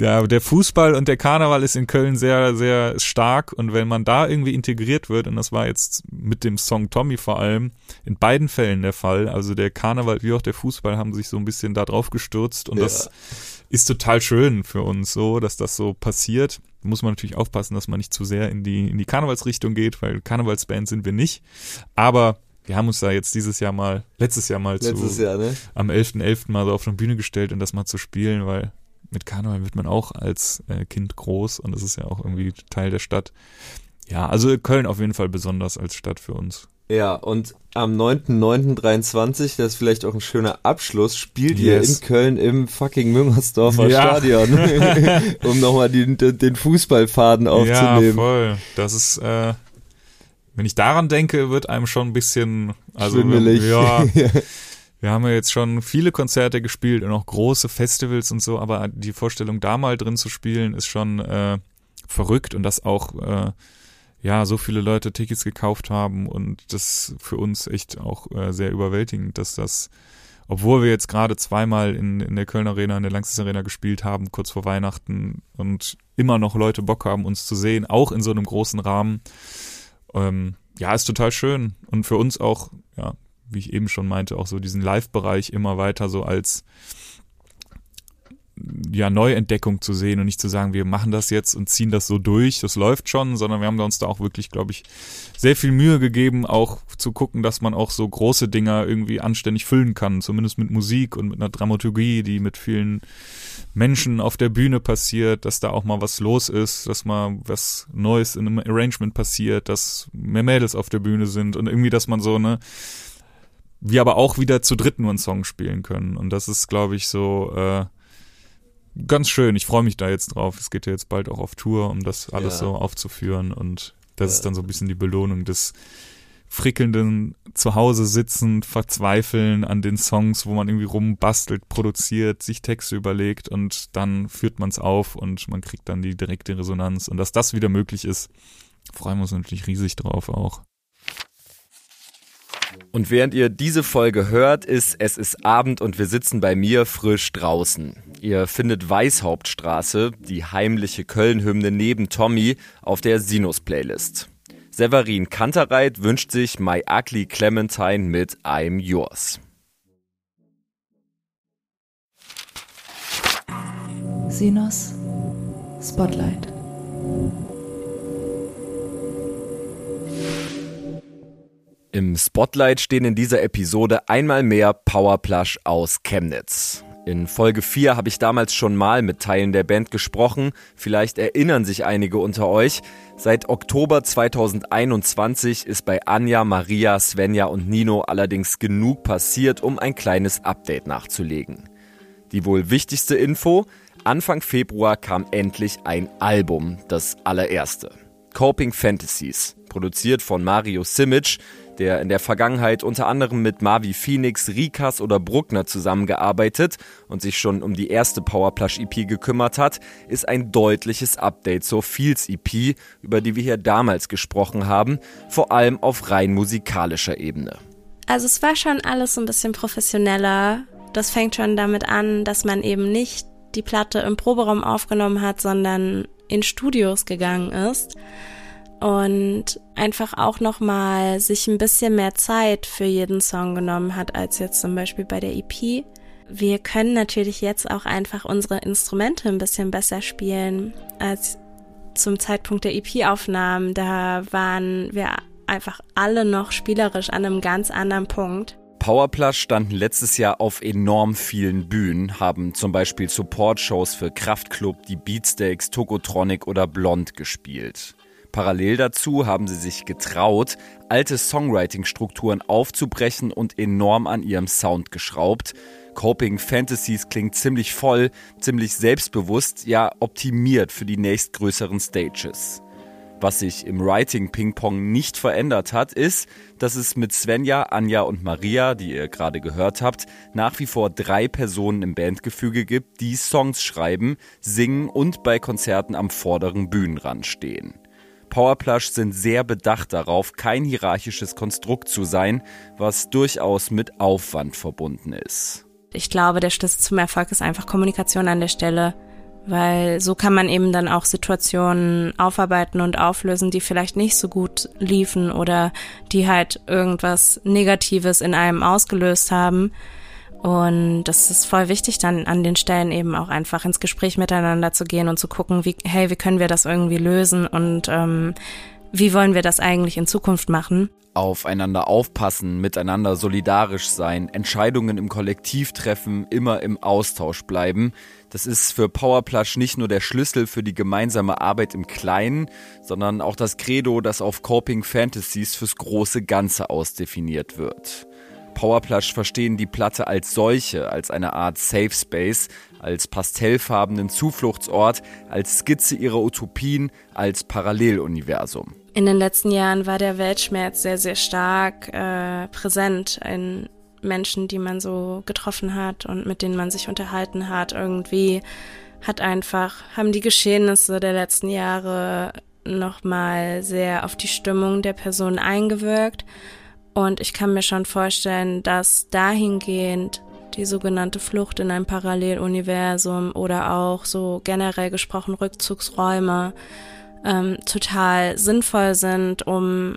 der, der Fußball und der Karneval ist in Köln sehr, sehr stark und wenn man da irgendwie integriert wird, und das war jetzt mit dem Song Tommy vor allem, in beiden Fällen der Fall, also der Karneval wie auch der Fußball haben sich so ein bisschen da drauf gestürzt und
Ja.
das ist total schön für uns so, dass das so passiert. Muss man natürlich aufpassen, dass man nicht zu sehr in die, in die Karnevalsrichtung geht, weil Karnevalsband sind wir nicht. Aber wir haben uns da jetzt dieses Jahr mal, letztes Jahr mal
Letztes
zu,
Jahr, ne?
am 11.11. mal so auf eine Bühne gestellt und das mal zu spielen, weil mit Karneval wird man auch als äh, Kind groß und das ist ja auch irgendwie Teil der Stadt. Ja, also Köln auf jeden Fall besonders als Stadt für uns.
Ja, und am 9.9.23, das ist vielleicht auch ein schöner Abschluss, spielt yes. ihr in Köln im fucking Müngersdorfer ja. Stadion, um nochmal den, den Fußballfaden aufzunehmen. Ja,
voll. Das ist, äh, wenn ich daran denke, wird einem schon ein bisschen, also
Schwindelig.
ja, wir haben ja jetzt schon viele Konzerte gespielt und auch große Festivals und so, aber die Vorstellung, da mal drin zu spielen, ist schon äh, verrückt und das auch äh, ja, so viele Leute Tickets gekauft haben und das für uns echt auch äh, sehr überwältigend, dass das, obwohl wir jetzt gerade zweimal in, in der Köln Arena, in der Langsys Arena gespielt haben, kurz vor Weihnachten und immer noch Leute Bock haben, uns zu sehen, auch in so einem großen Rahmen. Ähm, ja, ist total schön und für uns auch, ja, wie ich eben schon meinte, auch so diesen Live-Bereich immer weiter so als ja, Neuentdeckung zu sehen und nicht zu sagen, wir machen das jetzt und ziehen das so durch, das läuft schon, sondern wir haben uns da auch wirklich, glaube ich, sehr viel Mühe gegeben, auch zu gucken, dass man auch so große Dinger irgendwie anständig füllen kann, zumindest mit Musik und mit einer Dramaturgie, die mit vielen Menschen auf der Bühne passiert, dass da auch mal was los ist, dass mal was Neues in einem Arrangement passiert, dass mehr Mädels auf der Bühne sind und irgendwie, dass man so, ne, wir aber auch wieder zu dritt nur einen Song spielen können. Und das ist, glaube ich, so, äh, ganz schön. Ich freue mich da jetzt drauf. Es geht ja jetzt bald auch auf Tour, um das alles ja. so aufzuführen. Und das ja. ist dann so ein bisschen die Belohnung des frickelnden Zuhause sitzen, verzweifeln an den Songs, wo man irgendwie rumbastelt, produziert, sich Texte überlegt und dann führt man es auf und man kriegt dann die direkte Resonanz. Und dass das wieder möglich ist, freuen wir uns natürlich riesig drauf auch.
Und während ihr diese Folge hört, ist es ist Abend und wir sitzen bei mir frisch draußen. Ihr findet Weißhauptstraße, die heimliche Köln-Hymne neben Tommy, auf der Sinus-Playlist. Severin Kantereit wünscht sich My Ugly Clementine mit I'm Yours.
Sinus Spotlight.
Im Spotlight stehen in dieser Episode einmal mehr Powerplush aus Chemnitz. In Folge 4 habe ich damals schon mal mit Teilen der Band gesprochen. Vielleicht erinnern sich einige unter euch. Seit Oktober 2021 ist bei Anja, Maria, Svenja und Nino allerdings genug passiert, um ein kleines Update nachzulegen. Die wohl wichtigste Info? Anfang Februar kam endlich ein Album, das allererste. Coping Fantasies, produziert von Mario Simic, der in der Vergangenheit unter anderem mit Marvi Phoenix, Rikas oder Bruckner zusammengearbeitet und sich schon um die erste Powerplush EP gekümmert hat, ist ein deutliches Update zur Fields EP, über die wir hier damals gesprochen haben, vor allem auf rein musikalischer Ebene.
Also es war schon alles ein bisschen professioneller. Das fängt schon damit an, dass man eben nicht die Platte im Proberaum aufgenommen hat, sondern in Studios gegangen ist und einfach auch nochmal sich ein bisschen mehr Zeit für jeden Song genommen hat, als jetzt zum Beispiel bei der EP. Wir können natürlich jetzt auch einfach unsere Instrumente ein bisschen besser spielen als zum Zeitpunkt der EP-Aufnahmen. Da waren wir einfach alle noch spielerisch an einem ganz anderen Punkt.
Powerplush standen letztes Jahr auf enorm vielen Bühnen, haben zum Beispiel Support-Shows für Kraftklub, die Beatsteaks, Tokotronic oder Blond gespielt. Parallel dazu haben sie sich getraut, alte Songwriting-Strukturen aufzubrechen und enorm an ihrem Sound geschraubt. Coping Fantasies klingt ziemlich voll, ziemlich selbstbewusst, ja optimiert für die nächstgrößeren Stages. Was sich im Writing Ping-Pong nicht verändert hat, ist, dass es mit Svenja, Anja und Maria, die ihr gerade gehört habt, nach wie vor drei Personen im Bandgefüge gibt, die Songs schreiben, singen und bei Konzerten am vorderen Bühnenrand stehen. Powerplush sind sehr bedacht darauf, kein hierarchisches Konstrukt zu sein, was durchaus mit Aufwand verbunden ist.
Ich glaube, der Schlüssel zum Erfolg ist einfach Kommunikation an der Stelle, weil so kann man eben dann auch Situationen aufarbeiten und auflösen, die vielleicht nicht so gut liefen oder die halt irgendwas Negatives in einem ausgelöst haben. Und das ist voll wichtig, dann an den Stellen eben auch einfach ins Gespräch miteinander zu gehen und zu gucken, wie, hey, wie können wir das irgendwie lösen und ähm, wie wollen wir das eigentlich in Zukunft machen?
Aufeinander aufpassen, miteinander solidarisch sein, Entscheidungen im Kollektiv treffen, immer im Austausch bleiben. Das ist für Powerplush nicht nur der Schlüssel für die gemeinsame Arbeit im Kleinen, sondern auch das Credo, das auf Coping Fantasies fürs große Ganze ausdefiniert wird. Powerplush verstehen die Platte als solche, als eine Art Safe Space, als pastellfarbenen Zufluchtsort, als Skizze ihrer Utopien, als Paralleluniversum.
In den letzten Jahren war der Weltschmerz sehr, sehr stark äh, präsent in Menschen, die man so getroffen hat und mit denen man sich unterhalten hat. Irgendwie hat einfach, haben die Geschehnisse der letzten Jahre nochmal sehr auf die Stimmung der Person eingewirkt. Und ich kann mir schon vorstellen, dass dahingehend die sogenannte Flucht in ein Paralleluniversum oder auch so generell gesprochen Rückzugsräume ähm, total sinnvoll sind, um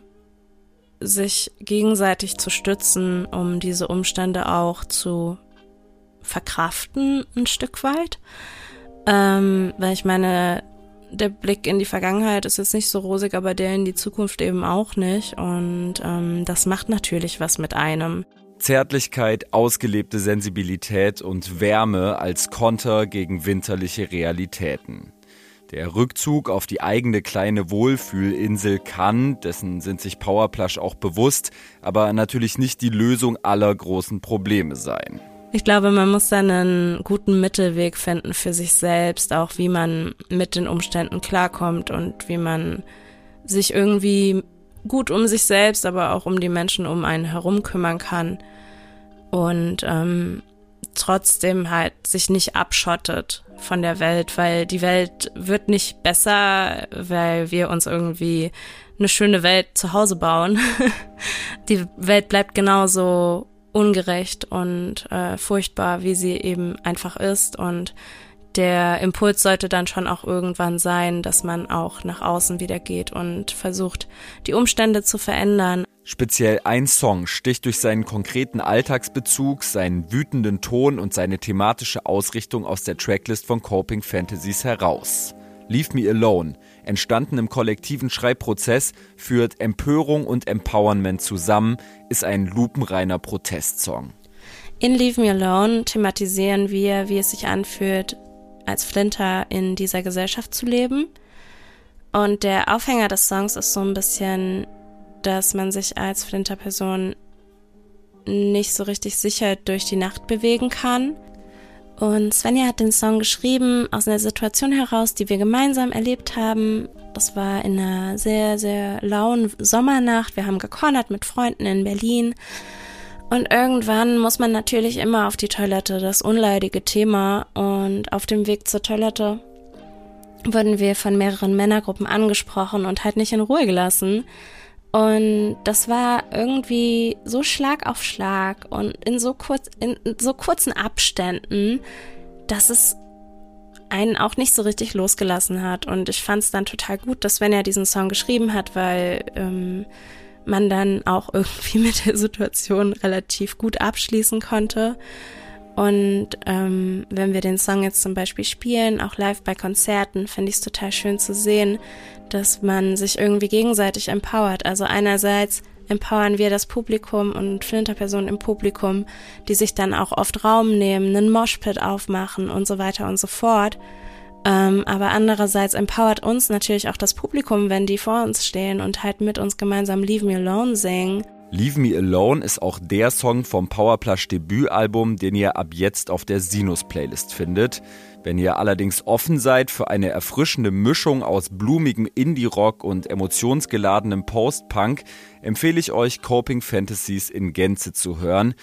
sich gegenseitig zu stützen, um diese Umstände auch zu verkraften ein Stück weit. Ähm, weil ich meine, der Blick in die Vergangenheit ist jetzt nicht so rosig, aber der in die Zukunft eben auch nicht. Und ähm, das macht natürlich was mit einem.
Zärtlichkeit, ausgelebte Sensibilität und Wärme als Konter gegen winterliche Realitäten. Der Rückzug auf die eigene kleine Wohlfühlinsel kann, dessen sind sich Powerplush auch bewusst, aber natürlich nicht die Lösung aller großen Probleme sein.
Ich glaube, man muss dann einen guten Mittelweg finden für sich selbst, auch wie man mit den Umständen klarkommt und wie man sich irgendwie gut um sich selbst, aber auch um die Menschen um einen herum kümmern kann und ähm, trotzdem halt sich nicht abschottet von der Welt, weil die Welt wird nicht besser, weil wir uns irgendwie eine schöne Welt zu Hause bauen. die Welt bleibt genauso ungerecht und äh, furchtbar, wie sie eben einfach ist. Und der Impuls sollte dann schon auch irgendwann sein, dass man auch nach außen wieder geht und versucht, die Umstände zu verändern.
Speziell ein Song sticht durch seinen konkreten Alltagsbezug, seinen wütenden Ton und seine thematische Ausrichtung aus der Tracklist von Coping Fantasies heraus. Leave Me Alone, entstanden im kollektiven Schreibprozess, führt Empörung und Empowerment zusammen, ist ein lupenreiner Protestsong.
In Leave Me Alone thematisieren wir, wie es sich anfühlt, als Flinter in dieser Gesellschaft zu leben. Und der Aufhänger des Songs ist so ein bisschen dass man sich als Flinterperson nicht so richtig sicher durch die Nacht bewegen kann. Und Svenja hat den Song geschrieben aus einer Situation heraus, die wir gemeinsam erlebt haben. Das war in einer sehr, sehr lauen Sommernacht. Wir haben gekornert mit Freunden in Berlin. Und irgendwann muss man natürlich immer auf die Toilette, das unleidige Thema. Und auf dem Weg zur Toilette wurden wir von mehreren Männergruppen angesprochen und halt nicht in Ruhe gelassen. Und das war irgendwie so Schlag auf Schlag und in so, kurz, in so kurzen Abständen, dass es einen auch nicht so richtig losgelassen hat. Und ich fand es dann total gut, dass wenn er diesen Song geschrieben hat, weil ähm, man dann auch irgendwie mit der Situation relativ gut abschließen konnte. Und ähm, wenn wir den Song jetzt zum Beispiel spielen, auch live bei Konzerten, finde ich es total schön zu sehen, dass man sich irgendwie gegenseitig empowert. Also einerseits empowern wir das Publikum und Flinterpersonen im Publikum, die sich dann auch oft Raum nehmen, einen Moshpit aufmachen und so weiter und so fort. Ähm, aber andererseits empowert uns natürlich auch das Publikum, wenn die vor uns stehen und halt mit uns gemeinsam Leave Me Alone singen.
Leave Me Alone ist auch der Song vom Powerplush Debütalbum, den ihr ab jetzt auf der Sinus-Playlist findet. Wenn ihr allerdings offen seid für eine erfrischende Mischung aus blumigem Indie-Rock und emotionsgeladenem Post-Punk, empfehle ich euch Coping Fantasies in Gänze zu hören.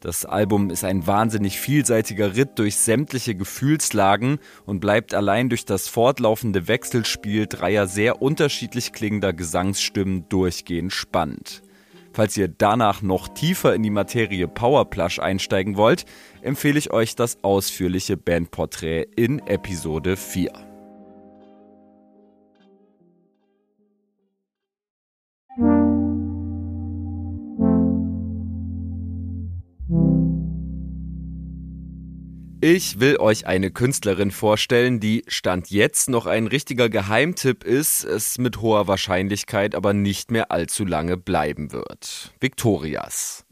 Das Album ist ein wahnsinnig vielseitiger Ritt durch sämtliche Gefühlslagen und bleibt allein durch das fortlaufende Wechselspiel dreier sehr unterschiedlich klingender Gesangsstimmen durchgehend spannend. Falls ihr danach noch tiefer in die Materie Powerplush einsteigen wollt, empfehle ich euch das ausführliche Bandporträt in Episode 4. Ich will euch eine Künstlerin vorstellen, die Stand jetzt noch ein richtiger Geheimtipp ist, es mit hoher Wahrscheinlichkeit aber nicht mehr allzu lange bleiben wird. Victorias.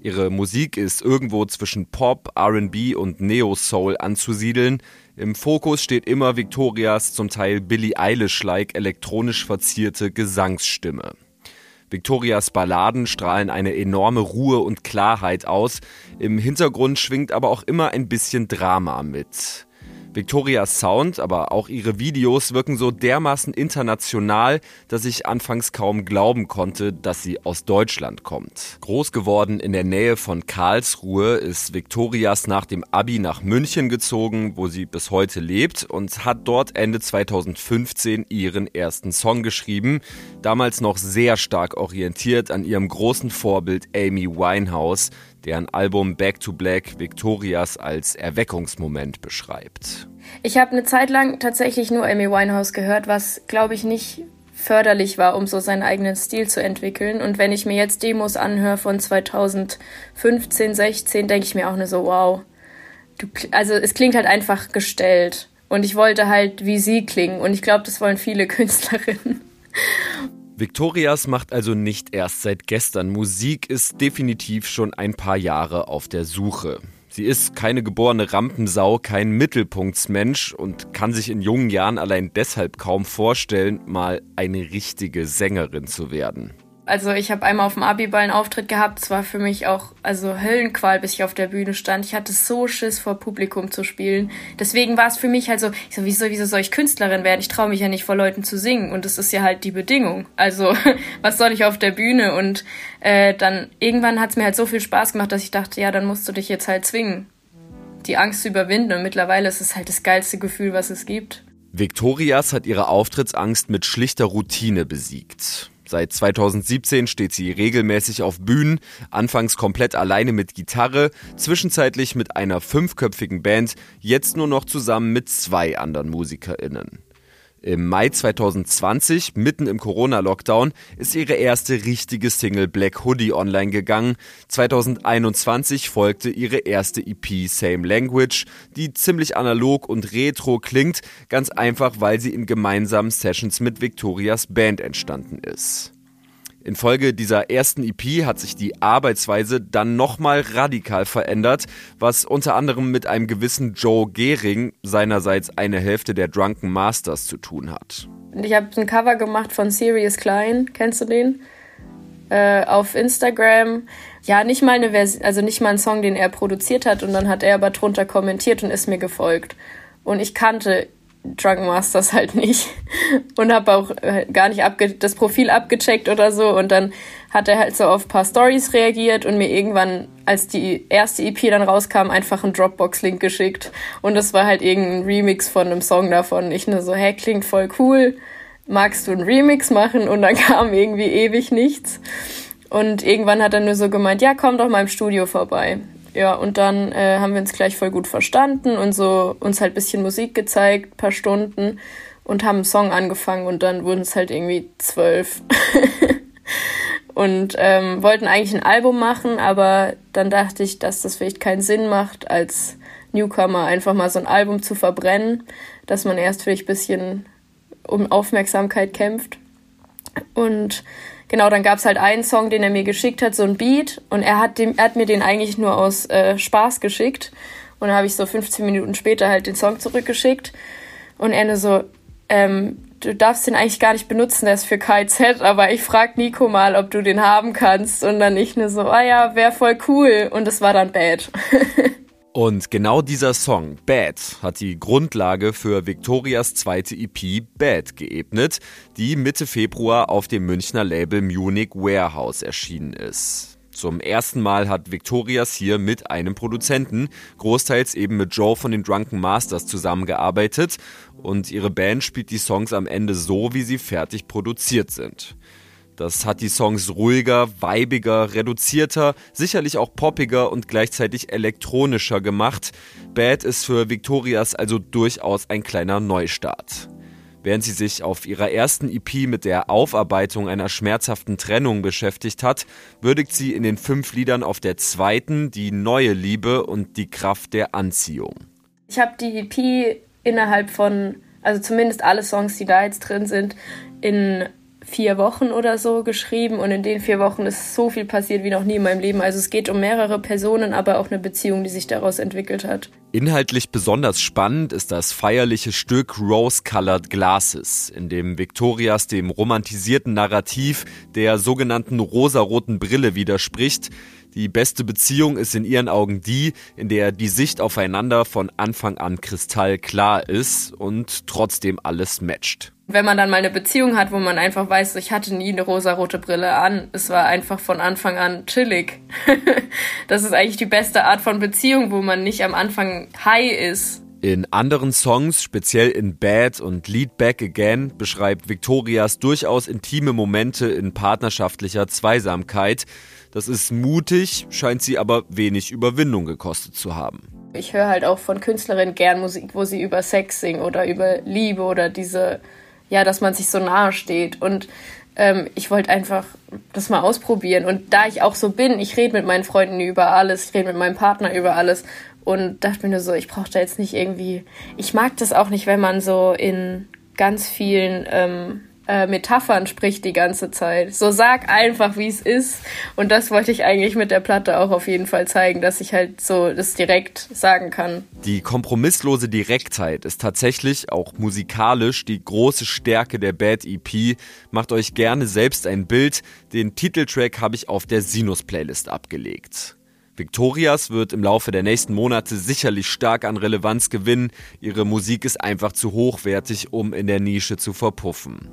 Ihre Musik ist irgendwo zwischen Pop, RB und Neo-Soul anzusiedeln. Im Fokus steht immer Victorias zum Teil Billie Eilish-like elektronisch verzierte Gesangsstimme. Victorias Balladen strahlen eine enorme Ruhe und Klarheit aus, im Hintergrund schwingt aber auch immer ein bisschen Drama mit. Victorias Sound, aber auch ihre Videos wirken so dermaßen international, dass ich anfangs kaum glauben konnte, dass sie aus Deutschland kommt. Groß geworden in der Nähe von Karlsruhe ist Victorias nach dem Abi nach München gezogen, wo sie bis heute lebt und hat dort Ende 2015 ihren ersten Song geschrieben, damals noch sehr stark orientiert an ihrem großen Vorbild Amy Winehouse, deren Album Back to Black Victorias als Erweckungsmoment beschreibt.
Ich habe eine Zeit lang tatsächlich nur Amy Winehouse gehört, was glaube ich nicht förderlich war, um so seinen eigenen Stil zu entwickeln. Und wenn ich mir jetzt Demos anhöre von 2015, 16, denke ich mir auch nur so, wow. Du, also es klingt halt einfach gestellt. Und ich wollte halt wie sie klingen. Und ich glaube, das wollen viele Künstlerinnen.
Victorias macht also nicht erst seit gestern Musik, ist definitiv schon ein paar Jahre auf der Suche. Sie ist keine geborene Rampensau, kein Mittelpunktsmensch und kann sich in jungen Jahren allein deshalb kaum vorstellen, mal eine richtige Sängerin zu werden.
Also ich habe einmal auf dem Abiball einen Auftritt gehabt. Es war für mich auch also Höllenqual, bis ich auf der Bühne stand. Ich hatte so Schiss vor Publikum zu spielen. Deswegen war es für mich halt so, ich so, wieso, wieso soll ich Künstlerin werden? Ich traue mich ja nicht vor Leuten zu singen. Und das ist ja halt die Bedingung. Also was soll ich auf der Bühne? Und äh, dann irgendwann hat es mir halt so viel Spaß gemacht, dass ich dachte, ja, dann musst du dich jetzt halt zwingen, die Angst zu überwinden. Und mittlerweile ist es halt das geilste Gefühl, was es gibt.
Victorias hat ihre Auftrittsangst mit schlichter Routine besiegt. Seit 2017 steht sie regelmäßig auf Bühnen, anfangs komplett alleine mit Gitarre, zwischenzeitlich mit einer fünfköpfigen Band, jetzt nur noch zusammen mit zwei anderen MusikerInnen. Im Mai 2020, mitten im Corona-Lockdown, ist ihre erste richtige Single Black Hoodie online gegangen. 2021 folgte ihre erste EP Same Language, die ziemlich analog und retro klingt, ganz einfach, weil sie in gemeinsamen Sessions mit Victorias Band entstanden ist. Infolge dieser ersten EP hat sich die Arbeitsweise dann nochmal radikal verändert, was unter anderem mit einem gewissen Joe Gehring, seinerseits eine Hälfte der Drunken Masters, zu tun hat.
Ich habe ein Cover gemacht von Sirius Klein, kennst du den? Äh, auf Instagram. Ja, nicht mal eine Version, also nicht mal ein Song, den er produziert hat und dann hat er aber drunter kommentiert und ist mir gefolgt. Und ich kannte Drunken Masters halt nicht und habe auch äh, gar nicht das Profil abgecheckt oder so und dann hat er halt so auf paar Stories reagiert und mir irgendwann, als die erste EP dann rauskam, einfach einen Dropbox-Link geschickt und das war halt irgendein Remix von einem Song davon. Ich nur so, hä, klingt voll cool, magst du einen Remix machen? Und dann kam irgendwie ewig nichts und irgendwann hat er nur so gemeint, ja, komm doch mal im Studio vorbei. Ja, und dann äh, haben wir uns gleich voll gut verstanden und so uns halt bisschen Musik gezeigt, paar Stunden und haben einen Song angefangen und dann wurden es halt irgendwie zwölf. und ähm, wollten eigentlich ein Album machen, aber dann dachte ich, dass das vielleicht keinen Sinn macht, als Newcomer einfach mal so ein Album zu verbrennen, dass man erst vielleicht bisschen um Aufmerksamkeit kämpft. Und genau, dann gab es halt einen Song, den er mir geschickt hat, so ein Beat. Und er hat, dem, er hat mir den eigentlich nur aus äh, Spaß geschickt. Und dann habe ich so 15 Minuten später halt den Song zurückgeschickt. Und er nur so, ähm, du darfst den eigentlich gar nicht benutzen, der ist für KZ, aber ich frag Nico mal, ob du den haben kannst. Und dann ich nur so, ah ja, wär voll cool. Und es war dann bad.
Und genau dieser Song, Bad, hat die Grundlage für Victorias zweite EP Bad geebnet, die Mitte Februar auf dem Münchner Label Munich Warehouse erschienen ist. Zum ersten Mal hat Victorias hier mit einem Produzenten, großteils eben mit Joe von den Drunken Masters zusammengearbeitet und ihre Band spielt die Songs am Ende so, wie sie fertig produziert sind. Das hat die Songs ruhiger, weibiger, reduzierter, sicherlich auch poppiger und gleichzeitig elektronischer gemacht. Bad ist für Victorias also durchaus ein kleiner Neustart. Während sie sich auf ihrer ersten EP mit der Aufarbeitung einer schmerzhaften Trennung beschäftigt hat, würdigt sie in den fünf Liedern auf der zweiten die neue Liebe und die Kraft der Anziehung.
Ich habe die EP innerhalb von, also zumindest alle Songs, die da jetzt drin sind, in vier Wochen oder so geschrieben und in den vier Wochen ist so viel passiert wie noch nie in meinem Leben. Also es geht um mehrere Personen, aber auch eine Beziehung, die sich daraus entwickelt hat.
Inhaltlich besonders spannend ist das feierliche Stück Rose Colored Glasses, in dem Victorias dem romantisierten Narrativ der sogenannten rosaroten Brille widerspricht. Die beste Beziehung ist in ihren Augen die, in der die Sicht aufeinander von Anfang an kristallklar ist und trotzdem alles matcht.
Wenn man dann mal eine Beziehung hat, wo man einfach weiß, ich hatte nie eine rosarote Brille an, es war einfach von Anfang an chillig. das ist eigentlich die beste Art von Beziehung, wo man nicht am Anfang high ist.
In anderen Songs, speziell in Bad und Lead Back Again, beschreibt Victorias durchaus intime Momente in partnerschaftlicher Zweisamkeit. Das ist mutig, scheint sie aber wenig Überwindung gekostet zu haben.
Ich höre halt auch von Künstlerinnen gern Musik, wo sie über Sex singen oder über Liebe oder diese, ja, dass man sich so nahe steht. Und ähm, ich wollte einfach das mal ausprobieren. Und da ich auch so bin, ich rede mit meinen Freunden über alles, ich rede mit meinem Partner über alles und dachte mir nur so, ich brauche da jetzt nicht irgendwie. Ich mag das auch nicht, wenn man so in ganz vielen ähm, äh, Metaphern spricht die ganze Zeit. So sag einfach, wie es ist. Und das wollte ich eigentlich mit der Platte auch auf jeden Fall zeigen, dass ich halt so das direkt sagen kann.
Die kompromisslose Direktheit ist tatsächlich auch musikalisch die große Stärke der Bad EP. Macht euch gerne selbst ein Bild. Den Titeltrack habe ich auf der Sinus-Playlist abgelegt. Victorias wird im Laufe der nächsten Monate sicherlich stark an Relevanz gewinnen. Ihre Musik ist einfach zu hochwertig, um in der Nische zu verpuffen.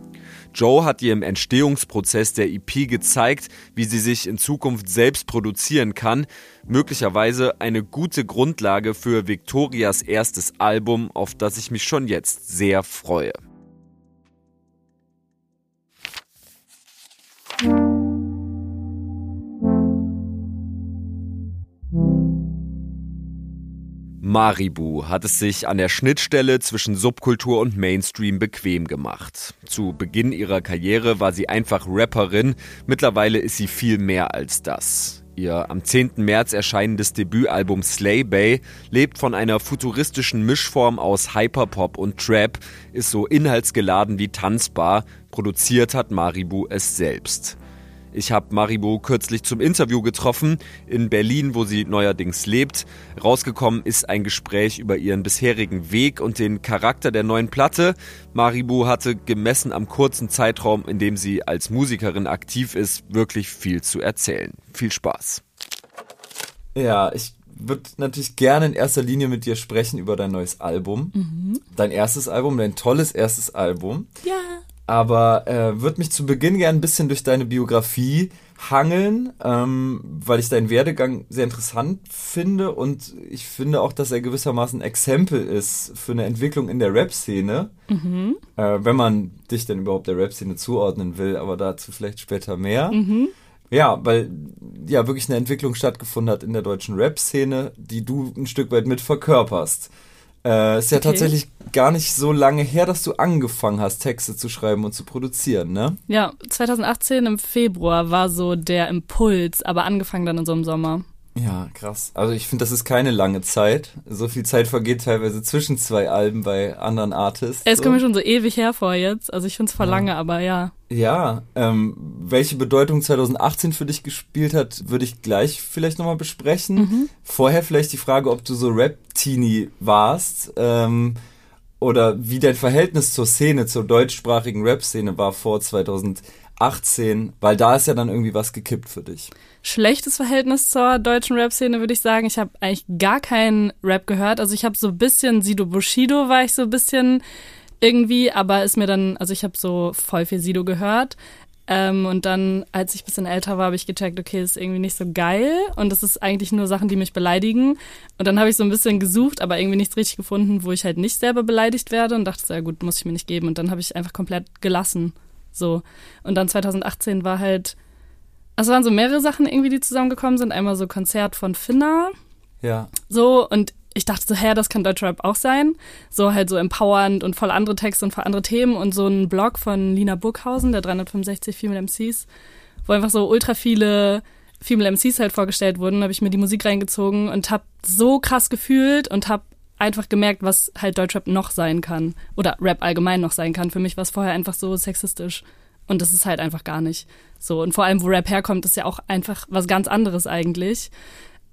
Joe hat ihr im Entstehungsprozess der EP gezeigt, wie sie sich in Zukunft selbst produzieren kann. Möglicherweise eine gute Grundlage für Victorias erstes Album, auf das ich mich schon jetzt sehr freue. Maribu hat es sich an der Schnittstelle zwischen Subkultur und Mainstream bequem gemacht. Zu Beginn ihrer Karriere war sie einfach Rapperin, mittlerweile ist sie viel mehr als das. Ihr am 10. März erscheinendes Debütalbum Slay Bay lebt von einer futuristischen Mischform aus Hyperpop und Trap, ist so inhaltsgeladen wie tanzbar, produziert hat Maribu es selbst. Ich habe Maribo kürzlich zum Interview getroffen in Berlin, wo sie neuerdings lebt. Rausgekommen ist ein Gespräch über ihren bisherigen Weg und den Charakter der neuen Platte. Maribo hatte gemessen am kurzen Zeitraum, in dem sie als Musikerin aktiv ist, wirklich viel zu erzählen. Viel Spaß.
Ja, ich würde natürlich gerne in erster Linie mit dir sprechen über dein neues Album. Mhm. Dein erstes Album, dein tolles erstes Album.
Ja
aber äh, würde mich zu Beginn gern ein bisschen durch deine Biografie hangeln, ähm, weil ich deinen Werdegang sehr interessant finde und ich finde auch, dass er gewissermaßen Exempel ist für eine Entwicklung in der Rap-Szene, mhm. äh, wenn man dich denn überhaupt der Rap-Szene zuordnen will, aber dazu vielleicht später mehr. Mhm. Ja, weil ja wirklich eine Entwicklung stattgefunden hat in der deutschen Rap-Szene, die du ein Stück weit mit verkörperst. Äh, ist ja okay. tatsächlich gar nicht so lange her, dass du angefangen hast, Texte zu schreiben und zu produzieren, ne?
Ja, 2018 im Februar war so der Impuls, aber angefangen dann in so einem Sommer.
Ja, krass. Also ich finde, das ist keine lange Zeit. So viel Zeit vergeht teilweise zwischen zwei Alben bei anderen Artists.
Es kommt mir schon so ewig hervor jetzt. Also ich finde es voll ja. lange, aber ja.
Ja, ähm, welche Bedeutung 2018 für dich gespielt hat, würde ich gleich vielleicht nochmal besprechen. Mhm. Vorher vielleicht die Frage, ob du so Rap-Teenie warst. Ähm, oder wie dein Verhältnis zur Szene, zur deutschsprachigen Rap-Szene war vor 2018, weil da ist ja dann irgendwie was gekippt für dich
schlechtes Verhältnis zur deutschen Rap-Szene, würde ich sagen. Ich habe eigentlich gar keinen Rap gehört. Also ich habe so ein bisschen Sido Bushido war ich so ein bisschen irgendwie, aber ist mir dann, also ich habe so voll viel Sido gehört. Ähm, und dann, als ich ein bisschen älter war, habe ich gecheckt, okay, ist irgendwie nicht so geil und das ist eigentlich nur Sachen, die mich beleidigen. Und dann habe ich so ein bisschen gesucht, aber irgendwie nichts richtig gefunden, wo ich halt nicht selber beleidigt werde und dachte, ja gut, muss ich mir nicht geben. Und dann habe ich einfach komplett gelassen. So. Und dann 2018 war halt es waren so mehrere Sachen irgendwie, die zusammengekommen sind. Einmal so Konzert von Finna.
Ja.
So, und ich dachte so, hä, das kann Deutschrap auch sein. So halt so empowernd und voll andere Texte und voll andere Themen und so ein Blog von Lina Burghausen, der 365 Female MCs, wo einfach so ultra viele Female MCs halt vorgestellt wurden, habe ich mir die Musik reingezogen und hab so krass gefühlt und hab einfach gemerkt, was halt Deutschrap noch sein kann. Oder Rap allgemein noch sein kann. Für mich war es vorher einfach so sexistisch. Und das ist halt einfach gar nicht so. Und vor allem, wo Rap herkommt, ist ja auch einfach was ganz anderes eigentlich.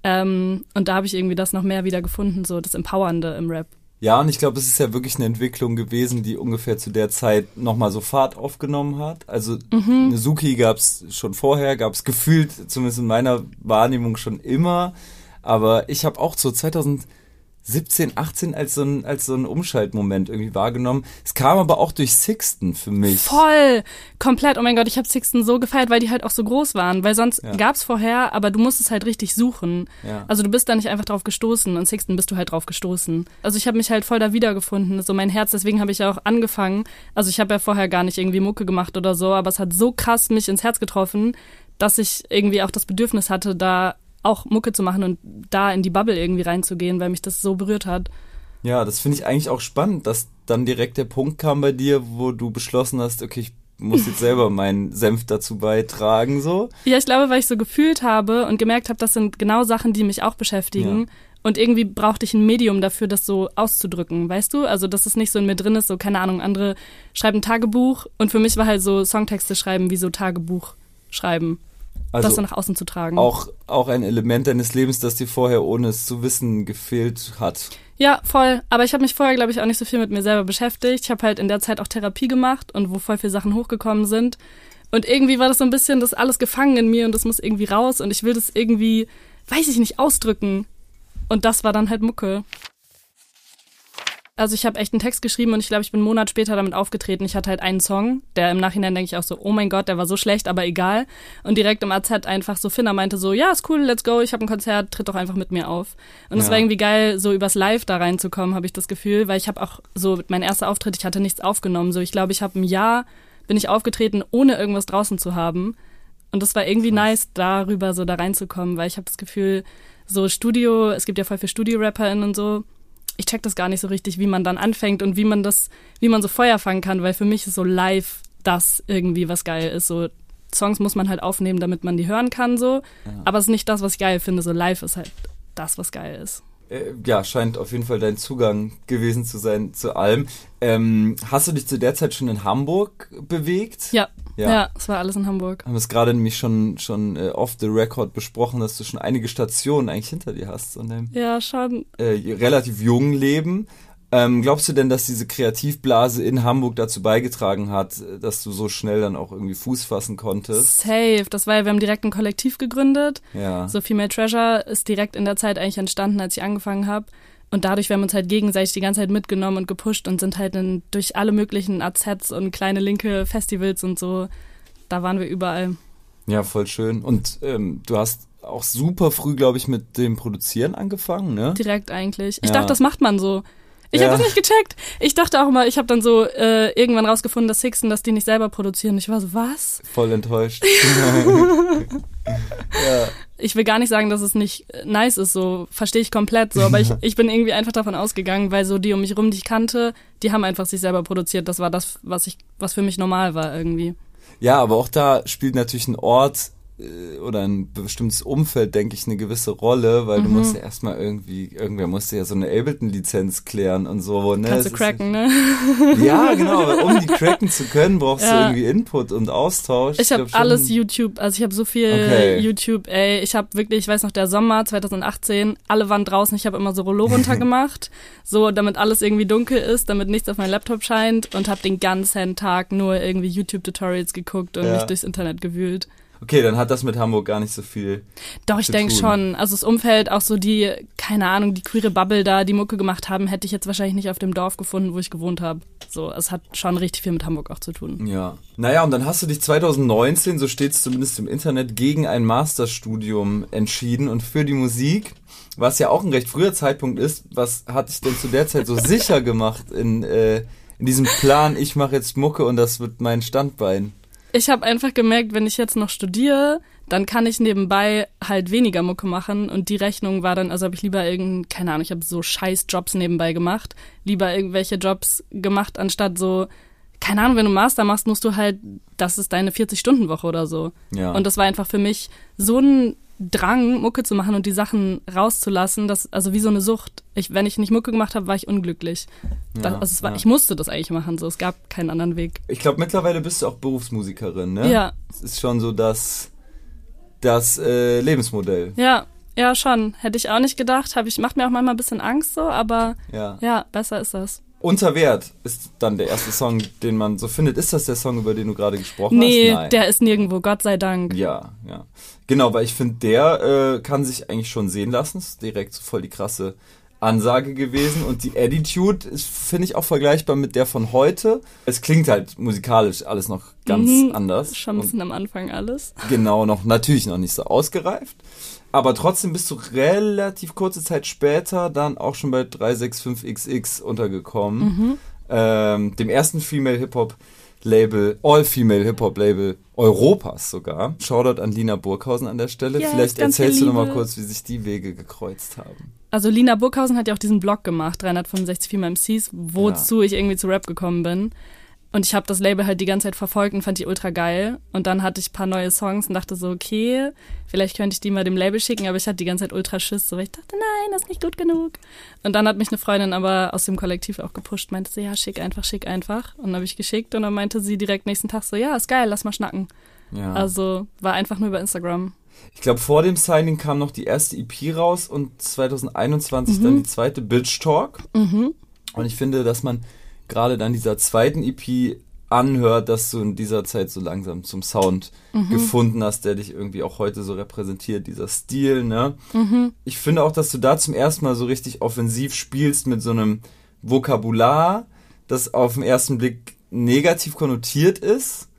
Ähm, und da habe ich irgendwie das noch mehr wieder gefunden, so das Empowernde im Rap.
Ja, und ich glaube, es ist ja wirklich eine Entwicklung gewesen, die ungefähr zu der Zeit nochmal so Fahrt aufgenommen hat. Also mhm. eine Suki gab es schon vorher, gab es gefühlt, zumindest in meiner Wahrnehmung schon immer. Aber ich habe auch so 2000 17, 18 als so ein, als so ein Umschaltmoment irgendwie wahrgenommen. Es kam aber auch durch Sixten für mich.
Voll! Komplett. Oh mein Gott, ich habe Sixten so gefeiert, weil die halt auch so groß waren. Weil sonst ja. gab's vorher, aber du musst es halt richtig suchen. Ja. Also du bist da nicht einfach drauf gestoßen und Sixten bist du halt drauf gestoßen. Also ich habe mich halt voll da wiedergefunden. So mein Herz, deswegen habe ich auch angefangen. Also ich habe ja vorher gar nicht irgendwie Mucke gemacht oder so, aber es hat so krass mich ins Herz getroffen, dass ich irgendwie auch das Bedürfnis hatte, da auch Mucke zu machen und da in die Bubble irgendwie reinzugehen, weil mich das so berührt hat.
Ja, das finde ich eigentlich auch spannend, dass dann direkt der Punkt kam bei dir, wo du beschlossen hast, okay, ich muss jetzt selber meinen Senf dazu beitragen, so.
Ja, ich glaube, weil ich so gefühlt habe und gemerkt habe, das sind genau Sachen, die mich auch beschäftigen. Ja. Und irgendwie brauchte ich ein Medium dafür, das so auszudrücken, weißt du? Also, dass es nicht so in mir drin ist, so, keine Ahnung, andere schreiben Tagebuch und für mich war halt so Songtexte schreiben wie so Tagebuch schreiben. Also das so nach außen zu tragen.
Auch, auch ein Element deines Lebens, das dir vorher, ohne es zu wissen, gefehlt hat.
Ja, voll. Aber ich habe mich vorher, glaube ich, auch nicht so viel mit mir selber beschäftigt. Ich habe halt in der Zeit auch Therapie gemacht und wo voll viele Sachen hochgekommen sind. Und irgendwie war das so ein bisschen das alles gefangen in mir und das muss irgendwie raus und ich will das irgendwie, weiß ich nicht, ausdrücken. Und das war dann halt Mucke. Also ich habe echt einen Text geschrieben und ich glaube, ich bin einen Monat später damit aufgetreten. Ich hatte halt einen Song, der im Nachhinein denke ich auch so, oh mein Gott, der war so schlecht, aber egal. Und direkt im AZ einfach so, Finna meinte so, ja, ist cool, let's go, ich habe ein Konzert, tritt doch einfach mit mir auf. Und es ja. war irgendwie geil, so übers Live da reinzukommen, habe ich das Gefühl, weil ich habe auch so, mein erster Auftritt, ich hatte nichts aufgenommen. So, ich glaube, ich habe ein Jahr, bin ich aufgetreten, ohne irgendwas draußen zu haben. Und das war irgendwie nice, darüber so da reinzukommen, weil ich habe das Gefühl, so Studio, es gibt ja voll viele Studio-RapperInnen und so, ich check das gar nicht so richtig, wie man dann anfängt und wie man das, wie man so Feuer fangen kann, weil für mich ist so live das irgendwie was geil ist. So Songs muss man halt aufnehmen, damit man die hören kann, so. Ja. Aber es ist nicht das, was ich geil finde. So live ist halt das, was geil ist.
Äh, ja, scheint auf jeden Fall dein Zugang gewesen zu sein zu allem. Ähm, hast du dich zu der Zeit schon in Hamburg bewegt?
Ja. Ja, ja es war alles in Hamburg.
Haben es gerade nämlich schon, schon äh, off the record besprochen, dass du schon einige Stationen eigentlich hinter dir hast. In deinem,
ja, schon.
Äh, relativ jungen Leben. Ähm, glaubst du denn, dass diese Kreativblase in Hamburg dazu beigetragen hat, dass du so schnell dann auch irgendwie Fuß fassen konntest?
Safe. Das war ja, wir haben direkt ein Kollektiv gegründet.
Ja.
So Female Treasure ist direkt in der Zeit eigentlich entstanden, als ich angefangen habe. Und dadurch wir haben uns halt gegenseitig die ganze Zeit mitgenommen und gepusht und sind halt in, durch alle möglichen AZs und kleine linke Festivals und so, da waren wir überall.
Ja, voll schön. Und ähm, du hast auch super früh, glaube ich, mit dem Produzieren angefangen, ne?
Direkt eigentlich. Ich ja. dachte, das macht man so. Ich ja. habe das nicht gecheckt. Ich dachte auch mal, ich habe dann so äh, irgendwann rausgefunden, dass Sixten, dass die nicht selber produzieren. Ich war so, was?
Voll enttäuscht.
ja. Ich will gar nicht sagen, dass es nicht äh, nice ist, so verstehe ich komplett so, aber ich, ich bin irgendwie einfach davon ausgegangen, weil so die um mich rum, die ich kannte, die haben einfach sich selber produziert. Das war das, was ich, was für mich normal war irgendwie.
Ja, aber auch da spielt natürlich ein Ort oder ein bestimmtes Umfeld, denke ich, eine gewisse Rolle, weil mhm. du musst ja erstmal irgendwie, irgendwer musste ja so eine Ableton-Lizenz klären und so,
ne? Kannst du cracken, ne?
Ja, genau, aber um die cracken zu können, brauchst ja. du irgendwie Input und Austausch.
Ich, ich habe alles YouTube, also ich habe so viel okay. YouTube, ey, ich habe wirklich, ich weiß noch, der Sommer 2018, alle waren draußen, ich habe immer so Rollo runtergemacht, so damit alles irgendwie dunkel ist, damit nichts auf meinem Laptop scheint und habe den ganzen Tag nur irgendwie YouTube-Tutorials geguckt und ja. mich durchs Internet gewühlt.
Okay, dann hat das mit Hamburg gar nicht so viel.
Doch, ich denke schon. Also das Umfeld, auch so die, keine Ahnung, die queere Bubble da, die Mucke gemacht haben, hätte ich jetzt wahrscheinlich nicht auf dem Dorf gefunden, wo ich gewohnt habe. So, es hat schon richtig viel mit Hamburg auch zu tun.
Ja. Naja, und dann hast du dich 2019, so steht es zumindest im Internet, gegen ein Masterstudium entschieden und für die Musik, was ja auch ein recht früher Zeitpunkt ist, was hat dich denn zu der Zeit so sicher gemacht in, äh, in diesem Plan, ich mache jetzt Mucke und das wird mein Standbein?
Ich habe einfach gemerkt, wenn ich jetzt noch studiere, dann kann ich nebenbei halt weniger Mucke machen und die Rechnung war dann, also habe ich lieber irgendein, keine Ahnung, ich habe so scheiß Jobs nebenbei gemacht, lieber irgendwelche Jobs gemacht, anstatt so, keine Ahnung, wenn du Master machst, musst du halt, das ist deine 40-Stunden-Woche oder so.
Ja.
Und das war einfach für mich so ein Drang, Mucke zu machen und die Sachen rauszulassen, das, also wie so eine Sucht. Ich, wenn ich nicht Mucke gemacht habe, war ich unglücklich. Das,
Ja,
also war,
ja.
ich musste das eigentlich machen, so. Es gab keinen anderen Weg.
Ich glaube, mittlerweile bist du auch Berufsmusikerin, ne?
Ja.
Es ist schon so das, das äh, Lebensmodell.
Ja, ja, schon. Hätte ich auch nicht gedacht. Hab ich, macht mir auch manchmal ein bisschen Angst so, aber
Ja.
ja, besser ist das.
Unter Wert ist dann der erste Song, den man so findet. Ist das der Song, über den du gerade gesprochen
Nee,
hast? Nein.
der ist nirgendwo, Gott sei Dank.
Ja, ja. Genau, weil ich finde, der äh, kann sich eigentlich schon sehen lassen. Ist direkt so voll die krasse Ansage gewesen. Und die Attitude ist, finde ich, auch vergleichbar mit der von heute. Es klingt halt musikalisch alles noch ganz
Mhm,
anders.
Schon ein
Und
bisschen am Anfang alles.
genau, noch natürlich noch nicht so ausgereift. Aber trotzdem bist du relativ kurze Zeit später dann auch schon bei 365XX untergekommen. Ähm, dem ersten Female Hip-Hop Label, All-Female Hip-Hop Label Europas sogar. Shoutout an Lina Burghausen an der Stelle.
Yes,
Vielleicht erzählst du
viel
noch mal
Liebe.
kurz, wie sich die Wege gekreuzt haben.
Also Lina Burghausen hat ja auch diesen Blog gemacht, 365 Female MCs, wozu ich irgendwie zu Rap gekommen bin. Und ich habe das Label halt die ganze Zeit verfolgt und fand die ultra geil. Und dann hatte ich ein paar neue Songs und dachte so, okay, vielleicht könnte ich die mal dem Label schicken, aber ich hatte die ganze Zeit ultra Schiss, so weil ich dachte, nein, das ist nicht gut genug. Und dann hat mich eine Freundin aber aus dem Kollektiv auch gepusht, meinte so, ja, schick einfach, schick einfach. Und dann habe ich geschickt und dann meinte sie direkt nächsten Tag so, ja, ist geil, lass mal schnacken.
Ja.
Also war einfach nur über Instagram.
Ich glaube, vor dem Signing kam noch die erste EP raus und 2021
Mhm.
dann die zweite Bitch Talk. Und ich finde, dass man gerade dann dieser zweiten EP anhört, dass du in dieser Zeit so langsam zum Sound
Mhm.
gefunden hast, der dich irgendwie auch heute so repräsentiert, dieser Stil, ne?
Mhm.
Ich finde auch, dass du da zum ersten Mal so richtig offensiv spielst mit so einem Vokabular, das auf den ersten Blick negativ konnotiert ist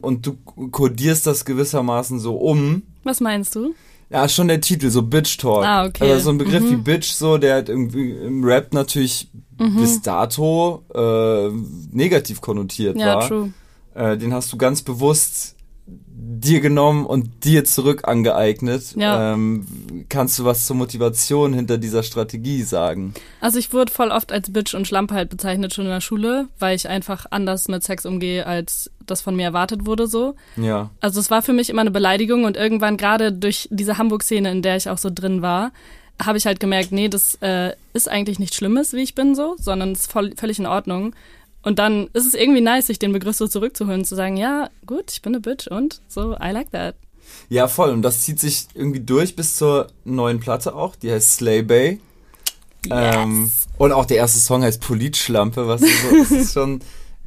und du kodierst das gewissermaßen so um,
Was meinst du?
ja, schon der Titel, so Bitch Talk.
Ah, okay.
Also so ein Begriff
Mhm.
wie Bitch, so, der halt irgendwie im Rap natürlich
Mhm.
bis dato äh, negativ konnotiert
Ja,
war.
true.
Äh, den hast du ganz bewusst dir genommen und dir zurück angeeignet.
Ja.
Ähm, kannst du was zur Motivation hinter dieser Strategie sagen?
Also ich wurde voll oft als Bitch und Schlampe halt bezeichnet schon in der Schule, weil ich einfach anders mit Sex umgehe, als das von mir erwartet wurde so.
Ja.
Also es war für mich immer eine Beleidigung und irgendwann gerade durch diese Hamburg-Szene, in der ich auch so drin war, habe ich halt gemerkt, nee, das äh, ist eigentlich nichts Schlimmes, wie ich bin so, sondern es ist voll, völlig in Ordnung. Und dann ist es irgendwie nice, sich den Begriff so zurückzuholen und zu sagen, ja, gut, ich bin eine Bitch und so, I like that.
Ja, voll. Und das zieht sich irgendwie durch bis zur neuen Platte auch. Die heißt Slay Bay. Ähm, und auch der erste Song heißt Politschlampe, was so, es ist schon,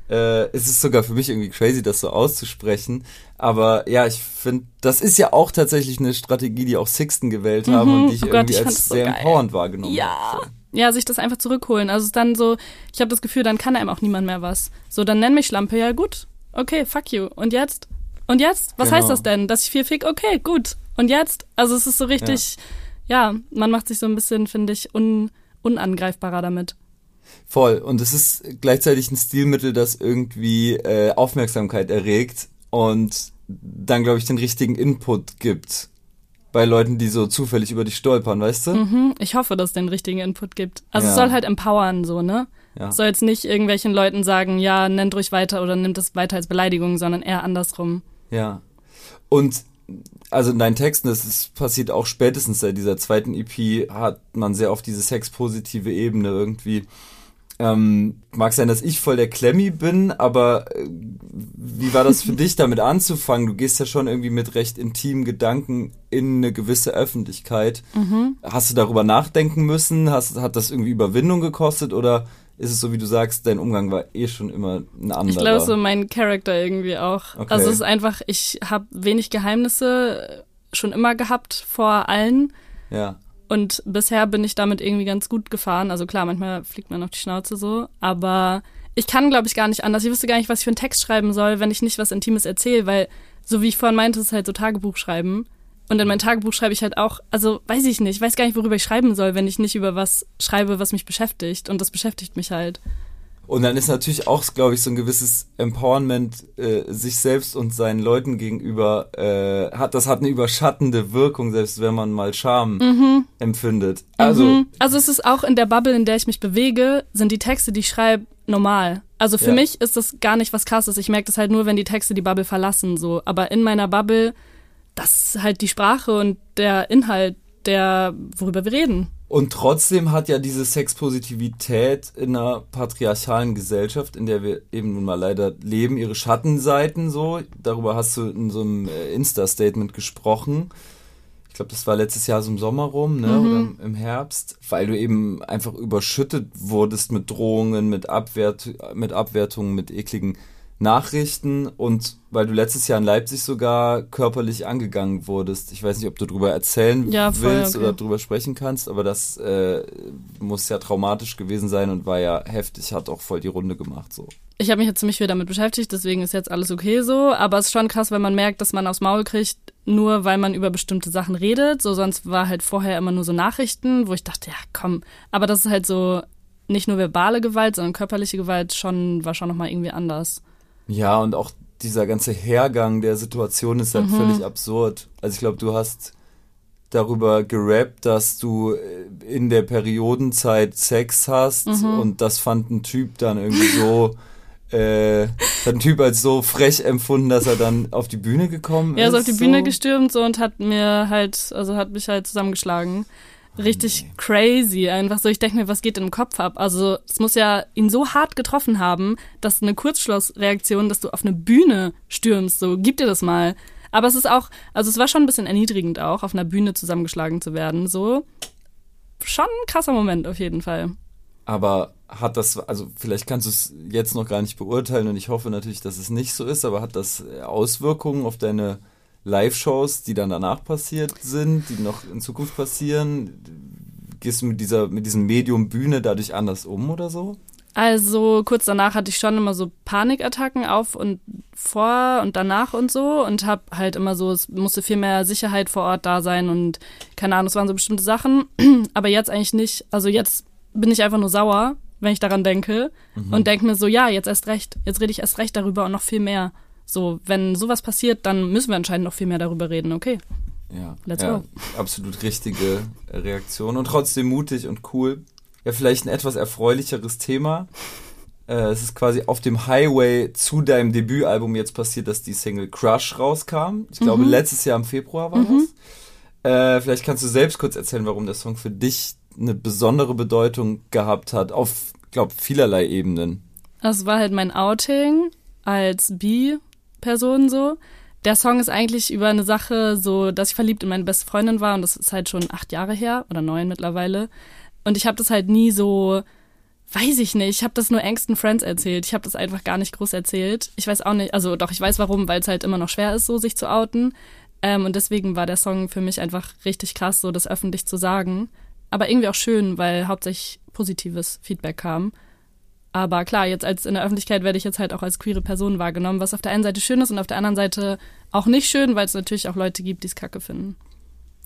äh, es ist sogar für mich irgendwie crazy, das so auszusprechen. Aber ja, ich finde, das ist ja auch tatsächlich eine Strategie, die auch Sixten gewählt haben und die ich
Oh Gott,
irgendwie
ich fand
als
das so
sehr
geil.
empowernd wahrgenommen
Ja.
habe.
Ja, sich das einfach zurückholen. Also es ist dann so, ich habe das Gefühl, dann kann einem auch niemand mehr was. So, dann nenn mich Schlampe, ja gut. Okay, fuck you. Und jetzt? Und jetzt? Was
Genau.
heißt das denn? Dass ich viel fick? Okay, gut. Und jetzt? Also es ist so richtig, ja, man macht sich so ein bisschen, finde ich, un, unangreifbarer damit.
Voll. Und es ist gleichzeitig ein Stilmittel, das irgendwie äh, Aufmerksamkeit erregt und dann, glaube ich, den richtigen Input gibt bei Leuten, die so zufällig über dich stolpern, weißt du?
Hm, ich hoffe, dass es den richtigen Input gibt. Also
Ja.
es soll halt empowern, so, ne?
Ja.
Es soll jetzt nicht irgendwelchen Leuten sagen, ja, nennt ruhig weiter oder nimmt es weiter als Beleidigung, sondern eher andersrum.
Ja. Und also in deinen Texten, das ist, passiert auch spätestens seit dieser zweiten EP, hat man sehr auf diese sexpositive Ebene irgendwie. Ähm, mag sein, dass ich voll der Klemmi bin, aber äh, wie war das für dich, damit anzufangen? Du gehst ja schon irgendwie mit recht intimen Gedanken in eine gewisse Öffentlichkeit. Hast du darüber nachdenken müssen? Hast, hat das irgendwie Überwindung gekostet oder ist es so, wie du sagst, dein Umgang war eh schon immer ein anderer?
Ich glaube, so mein Charakter irgendwie auch.
Okay.
Also es ist einfach, ich habe wenig Geheimnisse schon immer gehabt vor allen.
ja.
Und bisher bin ich damit irgendwie ganz gut gefahren. Also klar, manchmal fliegt man auf die Schnauze so. Aber ich kann, glaube ich, gar nicht anders. Ich wüsste gar nicht, was ich für einen Text schreiben soll, wenn ich nicht was Intimes erzähle. Weil, so wie ich vorhin meinte, es ist halt so Tagebuch schreiben. Und in mein Tagebuch schreibe ich halt auch, also weiß ich nicht, ich weiß gar nicht, worüber ich schreiben soll, wenn ich nicht über was schreibe, was mich beschäftigt. Und das beschäftigt mich halt.
Und dann ist natürlich auch, glaube ich, so ein gewisses Empowerment äh, sich selbst und seinen Leuten gegenüber äh, hat. Das hat eine überschattende Wirkung, selbst wenn man mal Scham empfindet. Also
Mhm. Also es ist auch in der Bubble, in der ich mich bewege, sind die Texte, die ich schreibe, normal. Also für
Ja.
mich ist das gar nicht was krasses. Ich merke das halt nur, wenn die Texte die Bubble verlassen, so. Aber in meiner Bubble das ist halt die Sprache und der Inhalt, der, worüber wir reden.
Und trotzdem hat ja diese Sexpositivität in einer patriarchalen Gesellschaft, in der wir eben nun mal leider leben, ihre Schattenseiten so. Darüber hast du in so einem äh, Insta-Statement gesprochen. Ich glaube, das war letztes Jahr so im Sommer rum, ne?
Mhm.
Oder im Herbst, weil du eben einfach überschüttet wurdest mit Drohungen, mit Abwert, mit Abwertungen, mit ekligen Nachrichten und weil du letztes Jahr in Leipzig sogar körperlich angegangen wurdest. Ich weiß nicht, ob du darüber erzählen
Ja, voll,
willst
okay.
oder drüber sprechen kannst, aber das äh, muss ja traumatisch gewesen sein und war ja heftig, hat auch voll die Runde gemacht so.
Ich habe mich jetzt ziemlich viel damit beschäftigt, deswegen ist jetzt alles okay so. Aber es ist schon krass, wenn man merkt, dass man aufs Maul kriegt, nur weil man über bestimmte Sachen redet. So sonst war halt vorher immer nur so Nachrichten, wo ich dachte, ja komm. Aber das ist halt so nicht nur verbale Gewalt, sondern körperliche Gewalt schon war schon noch mal irgendwie anders.
Ja, und auch dieser ganze Hergang der Situation ist halt völlig absurd. Also ich glaube, du hast darüber gerappt, dass du äh, in der Periodenzeit Sex hast und das fand ein Typ dann irgendwie so, äh, hat ein Typ als so frech empfunden, dass er dann auf die Bühne gekommen
Er
ist.
ist auf die Bühne
so.
gestürmt so und hat mir halt, also hat mich halt zusammengeschlagen. Richtig crazy, einfach so. Ich denke mir, was geht im Kopf ab? Also es muss ja ihn so hart getroffen haben, dass eine Kurzschlussreaktion, dass du auf eine Bühne stürmst, so gib dir das mal. Aber es ist auch, also es war schon ein bisschen erniedrigend auch, auf einer Bühne zusammengeschlagen zu werden. So schon ein krasser Moment auf jeden Fall.
Aber hat das, also vielleicht kannst du es jetzt noch gar nicht beurteilen und ich hoffe natürlich, dass es nicht so ist, aber hat das Auswirkungen auf deine Live-Shows, die dann danach passiert sind, die noch in Zukunft passieren? Gehst du mit dieser, mit diesem Medium Bühne dadurch anders um oder so?
Also kurz danach hatte ich schon immer so Panikattacken auf und vor und danach und so und habe halt immer so, es musste viel mehr Sicherheit vor Ort da sein und keine Ahnung, es waren so bestimmte Sachen, aber jetzt eigentlich nicht. Also jetzt bin ich einfach nur sauer, wenn ich daran denke und denke mir so, ja, jetzt erst recht, jetzt rede ich erst recht darüber und noch viel mehr. So, wenn sowas passiert, dann müssen wir anscheinend noch viel mehr darüber reden, okay.
Ja,
Let's
ja
go.
absolut richtige Reaktion und trotzdem mutig und cool. Ja, vielleicht ein etwas erfreulicheres Thema. Äh, es ist quasi auf dem Highway zu deinem Debütalbum jetzt passiert, dass die Single Crush rauskam. Ich glaube,
Mhm.
letztes Jahr im Februar war das. Äh, vielleicht kannst du selbst kurz erzählen, warum der Song für dich eine besondere Bedeutung gehabt hat, auf, glaube vielerlei Ebenen.
Das war halt mein Outing als Bi-Person so. Der Song ist eigentlich über eine Sache, so, dass ich verliebt in meine beste Freundin war und das ist halt schon acht Jahre her oder neun mittlerweile. Und ich habe das halt nie so, weiß ich nicht, ich habe das nur engsten Friends erzählt. Ich habe das einfach gar nicht groß erzählt. Ich weiß auch nicht, also doch, ich weiß warum, weil es halt immer noch schwer ist, so sich zu outen. Ähm, und deswegen war der Song für mich einfach richtig krass, so das öffentlich zu sagen. Aber irgendwie auch schön, weil hauptsächlich positives Feedback kam. Aber klar, jetzt als in der Öffentlichkeit werde ich jetzt halt auch als queere Person wahrgenommen, was auf der einen Seite schön ist und auf der anderen Seite auch nicht schön, weil es natürlich auch Leute gibt, die es kacke finden.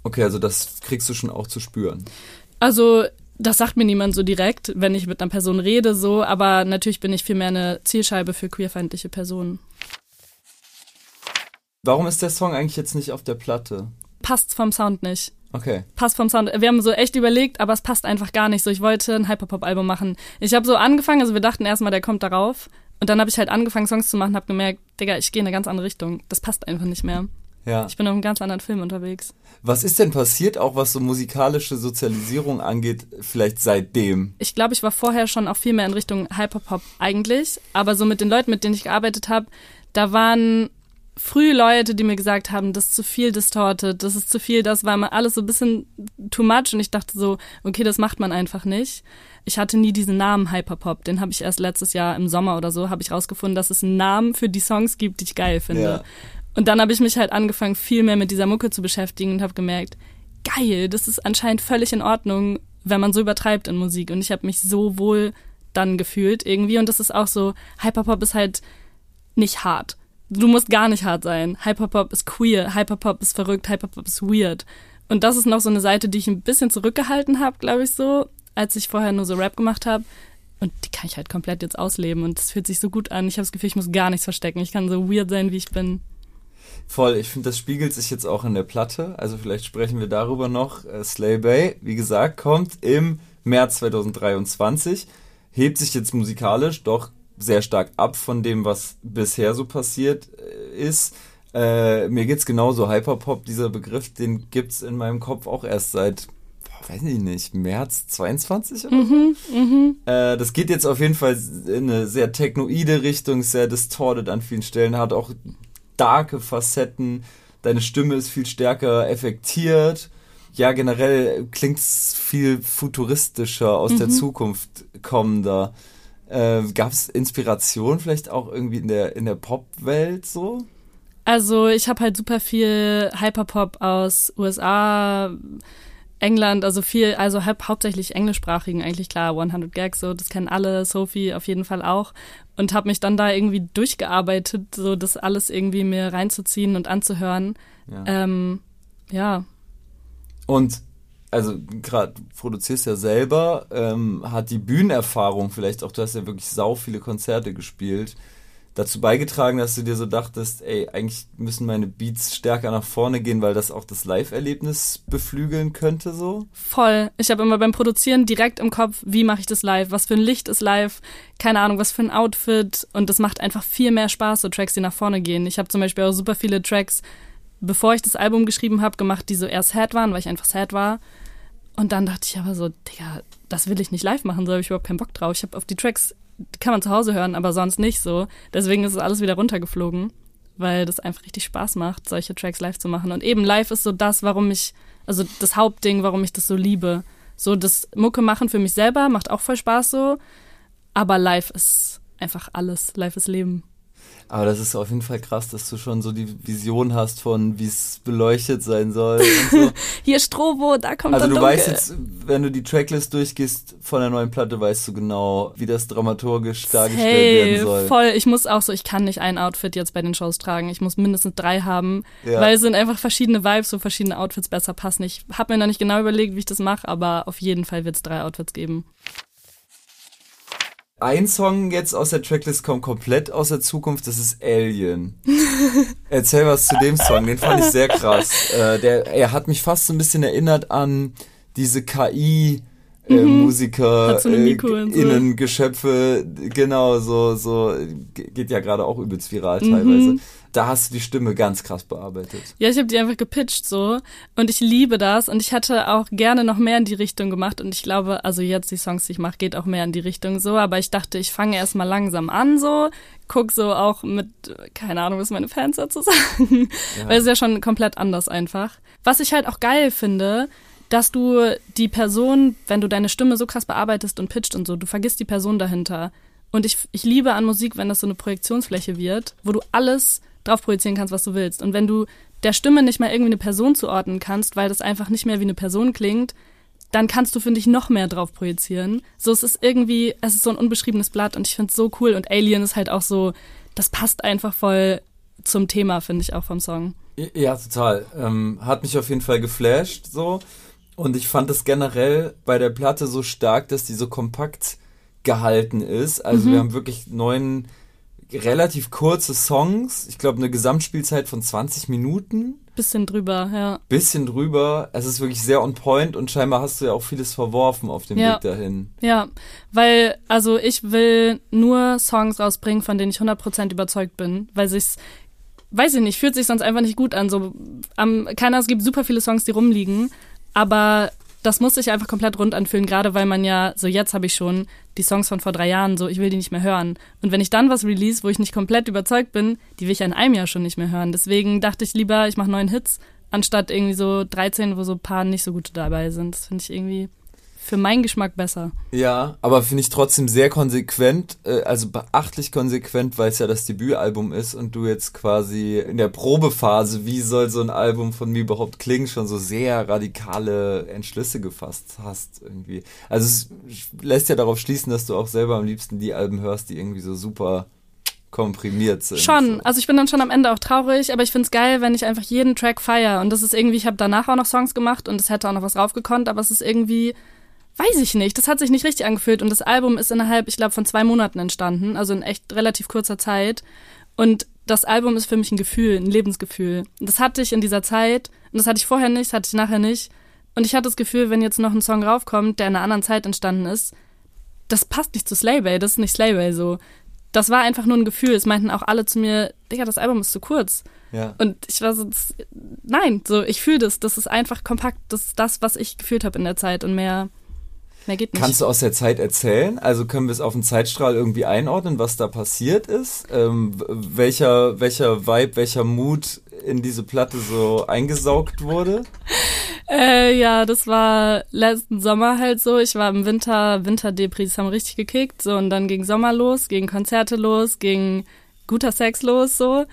Okay, also das kriegst du schon auch zu spüren.
Also, das sagt mir niemand so direkt, wenn ich mit einer Person rede, so, aber natürlich bin ich vielmehr eine Zielscheibe für queerfeindliche Personen.
Warum ist der Song eigentlich jetzt nicht auf der Platte?
Passt vom Sound nicht.
Okay.
passt vom Sound. Wir haben so echt überlegt, aber es passt einfach gar nicht so. Ich wollte ein Hyperpop-Album machen. Ich habe so angefangen, also wir dachten erstmal, der kommt darauf. Und dann habe ich halt angefangen, Songs zu machen, habe gemerkt, Digga, ich gehe in eine ganz andere Richtung. Das passt einfach nicht mehr.
Ja.
Ich bin auf einem ganz anderen Film unterwegs.
Was ist denn passiert, auch was so musikalische Sozialisierung angeht, vielleicht seitdem?
Ich glaube, ich war vorher schon auch viel mehr in Richtung Hyperpop eigentlich. Aber so mit den Leuten, mit denen ich gearbeitet habe, da waren früh Leute, die mir gesagt haben, das ist zu viel distorted, das ist zu viel, das war mal alles so ein bisschen too much und ich dachte so, okay, das macht man einfach nicht. Ich hatte nie diesen Namen Hyperpop, den habe ich erst letztes Jahr im Sommer oder so, habe ich rausgefunden, dass es einen Namen für die Songs gibt, die ich geil finde.
Ja.
Und dann habe ich mich halt angefangen, viel mehr mit dieser Mucke zu beschäftigen und habe gemerkt, geil, das ist anscheinend völlig in Ordnung, wenn man so übertreibt in Musik. Und ich habe mich so wohl dann gefühlt irgendwie. Und das ist auch so, Hyperpop ist halt nicht hart. Du musst gar nicht hart sein. Hyperpop ist queer, Hyperpop ist verrückt, Hyperpop ist weird. Und das ist noch so eine Seite, die ich ein bisschen zurückgehalten habe, glaube ich so, als ich vorher nur so Rap gemacht habe. Und die kann ich halt komplett jetzt ausleben. Und es fühlt sich so gut an. Ich habe das Gefühl, ich muss gar nichts verstecken. Ich kann so weird sein, wie ich bin.
Voll, ich finde, das spiegelt sich jetzt auch in der Platte. Also vielleicht sprechen wir darüber noch. Äh, Slay Bay, wie gesagt, kommt im März 2023. Hebt sich jetzt musikalisch doch sehr stark ab von dem, was bisher so passiert äh, ist. Äh, mir geht's genauso. Hyperpop, dieser Begriff, den gibt's in meinem Kopf auch erst seit, weiß ich nicht, März 22 oder so.
Mhm, mhm.
Äh, das geht jetzt auf jeden Fall in eine sehr technoide Richtung, sehr distorted an vielen Stellen, hat auch darke Facetten. Deine Stimme ist viel stärker effektiert. Ja, generell klingt's viel futuristischer, aus der Zukunft kommender. Äh, Gab es Inspiration vielleicht auch irgendwie in der, in der Pop-Welt so?
Also ich habe halt super viel Hyperpop aus USA, England, also viel, also haupt, hauptsächlich englischsprachigen, eigentlich klar, 100 Gags, so, das kennen alle, Sophie auf jeden Fall auch und habe mich dann da irgendwie durchgearbeitet, so das alles irgendwie mir reinzuziehen und anzuhören.
Ja.
Ähm, ja.
Und also gerade produzierst ja selber, ähm, hat die Bühnenerfahrung vielleicht auch, du hast ja wirklich sau viele Konzerte gespielt, dazu beigetragen, dass du dir so dachtest, ey, eigentlich müssen meine Beats stärker nach vorne gehen, weil das auch das Live-Erlebnis beflügeln könnte so?
Voll. Ich habe immer beim Produzieren direkt im Kopf, wie mache ich das live? Was für ein Licht ist live? Keine Ahnung, was für ein Outfit. Und das macht einfach viel mehr Spaß, so Tracks, die nach vorne gehen. Ich habe zum Beispiel auch super viele Tracks, bevor ich das Album geschrieben habe, gemacht, die so eher sad waren, weil ich einfach sad war. Und dann dachte ich aber so, Digga, das will ich nicht live machen, so habe ich überhaupt keinen Bock drauf. Ich habe auf die Tracks, kann man zu Hause hören, aber sonst nicht so. Deswegen ist es alles wieder runtergeflogen, weil das einfach richtig Spaß macht, solche Tracks live zu machen. Und eben live ist so das, warum ich, also das Hauptding, warum ich das so liebe. So das Mucke machen für mich selber macht auch voll Spaß so, aber live ist einfach alles. Live ist Leben.
Aber das ist auf jeden Fall krass, dass du schon so die Vision hast von, wie es beleuchtet sein soll und so.
Hier Strobo, da kommt
Also du
Dunkel.
weißt jetzt, wenn du die Tracklist durchgehst von der neuen Platte, weißt du genau, wie das dramaturgisch dargestellt
Hey,
werden soll.
voll. Ich muss auch so, ich kann nicht ein Outfit jetzt bei den Shows tragen. Ich muss mindestens drei haben,
Ja.
weil es sind einfach verschiedene Vibes, so verschiedene Outfits besser passen. Ich habe mir noch nicht genau überlegt, wie ich das mache, aber auf jeden Fall wird es drei Outfits geben.
Ein Song jetzt aus der Tracklist kommt komplett aus der Zukunft, das ist Alien. Erzähl was zu dem Song, den fand ich sehr krass. Äh, der, er hat mich fast so ein bisschen erinnert an diese KI äh, Musiker,
Hatsune
äh,
so.
innen Geschöpfe, genau, so, so, ge- geht ja gerade auch übelst viral
Mhm.
teilweise. Da hast du die Stimme ganz krass bearbeitet.
Ja, ich habe die einfach gepitcht so. Und ich liebe das. Und ich hätte auch gerne noch mehr in die Richtung gemacht. Und ich glaube, also jetzt die Songs, die ich mache, geht auch mehr in die Richtung so, aber ich dachte, ich fange erstmal langsam an so, guck so auch mit, keine Ahnung, was meine Fans dazu sagen, weil es ist ja schon komplett anders einfach. Was ich halt auch geil finde, dass du die Person, wenn du deine Stimme so krass bearbeitest und pitcht und so, du vergisst die Person dahinter. Und ich, ich liebe an Musik, wenn das so eine Projektionsfläche wird, wo du alles drauf projizieren kannst, was du willst. Und wenn du der Stimme nicht mal irgendwie eine Person zuordnen kannst, weil das einfach nicht mehr wie eine Person klingt, dann kannst du, finde ich, noch mehr drauf projizieren. So, es ist irgendwie, es ist so ein unbeschriebenes Blatt und ich finde es so cool. Und Alien ist halt auch so, das passt einfach voll zum Thema, finde ich auch vom Song.
Ja, total. Ähm, hat mich auf jeden Fall geflasht so. Und ich fand es generell bei der Platte so stark, dass die so kompakt gehalten ist. Also
Mhm.
wir haben wirklich neun relativ kurze Songs. Ich glaube, eine Gesamtspielzeit von 20 Minuten.
Bisschen drüber, ja.
Bisschen drüber. Es ist wirklich sehr on point und scheinbar hast du ja auch vieles verworfen auf dem
Ja.
Weg dahin.
Ja, weil, also ich will nur Songs rausbringen, von denen ich 100% überzeugt bin, weil sich's, weiß ich nicht, fühlt sich sonst einfach nicht gut an. So, am, keiner, es gibt super viele Songs, die rumliegen, aber das muss sich einfach komplett rund anfühlen, gerade weil man ja, so jetzt habe ich schon die Songs von vor drei Jahren, so ich will die nicht mehr hören. Und wenn ich dann was release, wo ich nicht komplett überzeugt bin, die will ich ja in einem Jahr schon nicht mehr hören. Deswegen dachte ich lieber, ich mache neun Hits, anstatt irgendwie so 13, wo so ein paar nicht so gute dabei sind. Das finde ich irgendwie für meinen Geschmack besser.
Ja, aber finde ich trotzdem sehr konsequent, äh, also beachtlich konsequent, weil es ja das Debütalbum ist und du jetzt quasi in der Probephase, wie soll so ein Album von mir überhaupt klingen, schon so sehr radikale Entschlüsse gefasst hast irgendwie. Also es lässt ja darauf schließen, dass du auch selber am liebsten die Alben hörst, die irgendwie so super komprimiert sind.
Schon,
So.
also ich bin dann schon am Ende auch traurig, aber ich find's geil, wenn ich einfach jeden Track feier und das ist irgendwie, ich habe danach auch noch Songs gemacht und es hätte auch noch was raufgekonnt, aber es ist irgendwie, weiß ich nicht, das hat sich nicht richtig angefühlt und das Album ist innerhalb, ich glaube, von zwei Monaten entstanden, also in echt relativ kurzer Zeit und das Album ist für mich ein Gefühl, ein Lebensgefühl. Und das hatte ich in dieser Zeit und das hatte ich vorher nicht, das hatte ich nachher nicht und ich hatte das Gefühl, wenn jetzt noch ein Song raufkommt, der in einer anderen Zeit entstanden ist, das passt nicht zu Slaybay, das ist nicht Slaybay so das war einfach nur ein Gefühl. Es meinten auch alle zu mir, Digga, das Album ist zu kurz.
Ja.
Und ich war so, das, nein, so, ich fühle das. Das ist einfach kompakt. Das ist das, was ich gefühlt habe in der Zeit und mehr, mehr geht nicht.
Kannst du aus der Zeit erzählen? Also können wir es auf den Zeitstrahl irgendwie einordnen, was da passiert ist? Ähm, welcher, welcher Vibe, welcher Mut in diese Platte so eingesaugt wurde?
Äh, ja, das war letzten Sommer halt so. Ich war im Winter, Winterdepris haben richtig gekickt, so und dann ging Sommer los, ging Konzerte los, ging guter Sex los, so.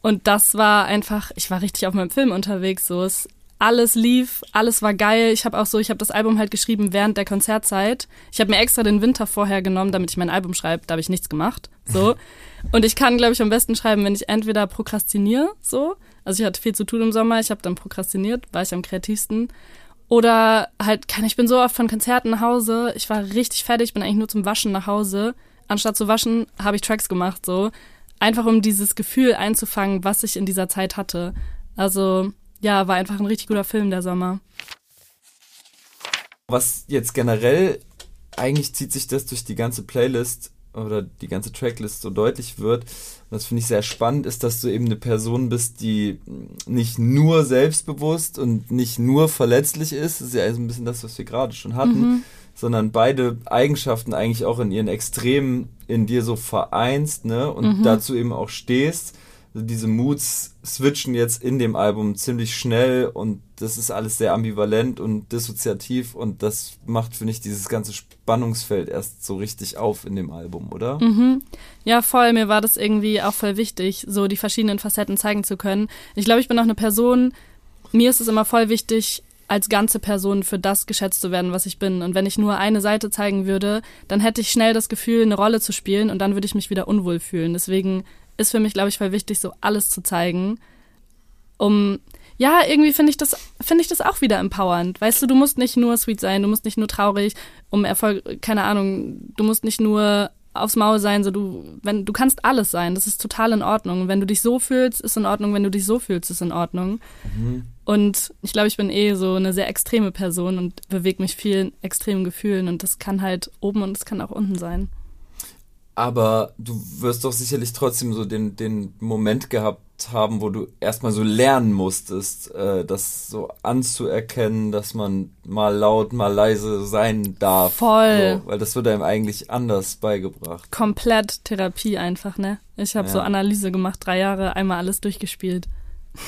Und das war einfach, ich war richtig auf meinem Film unterwegs, so. Es, alles lief, alles war geil. Ich habe auch so, ich habe das Album halt geschrieben während der Konzertzeit. Ich habe mir extra den Winter vorher genommen, damit ich mein Album schreibe. Da habe ich nichts gemacht, so. Und ich kann, glaube ich, am besten schreiben, wenn ich entweder prokrastiniere, so. Also ich hatte viel zu tun im Sommer, ich habe dann prokrastiniert, war ich am kreativsten. Oder halt, kann ich bin so oft von Konzerten nach Hause, ich war richtig fertig, bin eigentlich nur zum Waschen nach Hause. Anstatt zu waschen, habe ich Tracks gemacht, so. Einfach um dieses Gefühl einzufangen, was ich in dieser Zeit hatte. Also, ja, war einfach ein richtig guter Film, der Sommer.
Was jetzt generell, eigentlich zieht sich das durch die ganze Playlist oder die ganze Tracklist so deutlich wird, und das finde ich sehr spannend, ist, dass du eben eine Person bist, die nicht nur selbstbewusst und nicht nur verletzlich ist, das ist ja also ein bisschen das, was wir gerade schon hatten,
Mhm.
sondern beide Eigenschaften eigentlich auch in ihren Extremen in dir so vereinst, ne, und
Mhm.
dazu eben auch stehst. Also diese Moods switchen jetzt in dem Album ziemlich schnell und das ist alles sehr ambivalent und dissoziativ und das macht, finde ich, dieses ganze Spannungsfeld erst so richtig auf in dem Album, oder?
Mhm. Ja, voll. Mir war das irgendwie auch voll wichtig, so die verschiedenen Facetten zeigen zu können. Ich glaube, ich bin auch eine Person, mir ist es immer voll wichtig, als ganze Person für das geschätzt zu werden, was ich bin. Und wenn ich nur eine Seite zeigen würde, dann hätte ich schnell das Gefühl, eine Rolle zu spielen und dann würde ich mich wieder unwohl fühlen. Deswegen ist für mich, glaube ich, voll wichtig, so alles zu zeigen, um ja, irgendwie finde ich das finde ich das auch wieder empowernd. Weißt du, du musst nicht nur sweet sein, du musst nicht nur traurig, um Erfolg, keine Ahnung, du musst nicht nur aufs Maul sein, so du wenn du kannst alles sein, das ist total in Ordnung. Wenn du dich so fühlst, ist in Ordnung, wenn du dich so fühlst, ist in Ordnung. Und ich glaube, ich bin eh so eine sehr extreme Person und bewege mich viel in extremen Gefühlen und das kann halt oben und das kann auch unten sein.
Aber du wirst doch sicherlich trotzdem so den, den Moment gehabt haben, wo du erstmal so lernen musstest, äh, das so anzuerkennen, dass man mal laut, mal leise sein darf.
Voll.
So, weil das wird einem eigentlich anders beigebracht.
Komplett Therapie einfach, ne? Ich habe
Ja.
so Analyse gemacht, drei Jahre, einmal alles durchgespielt.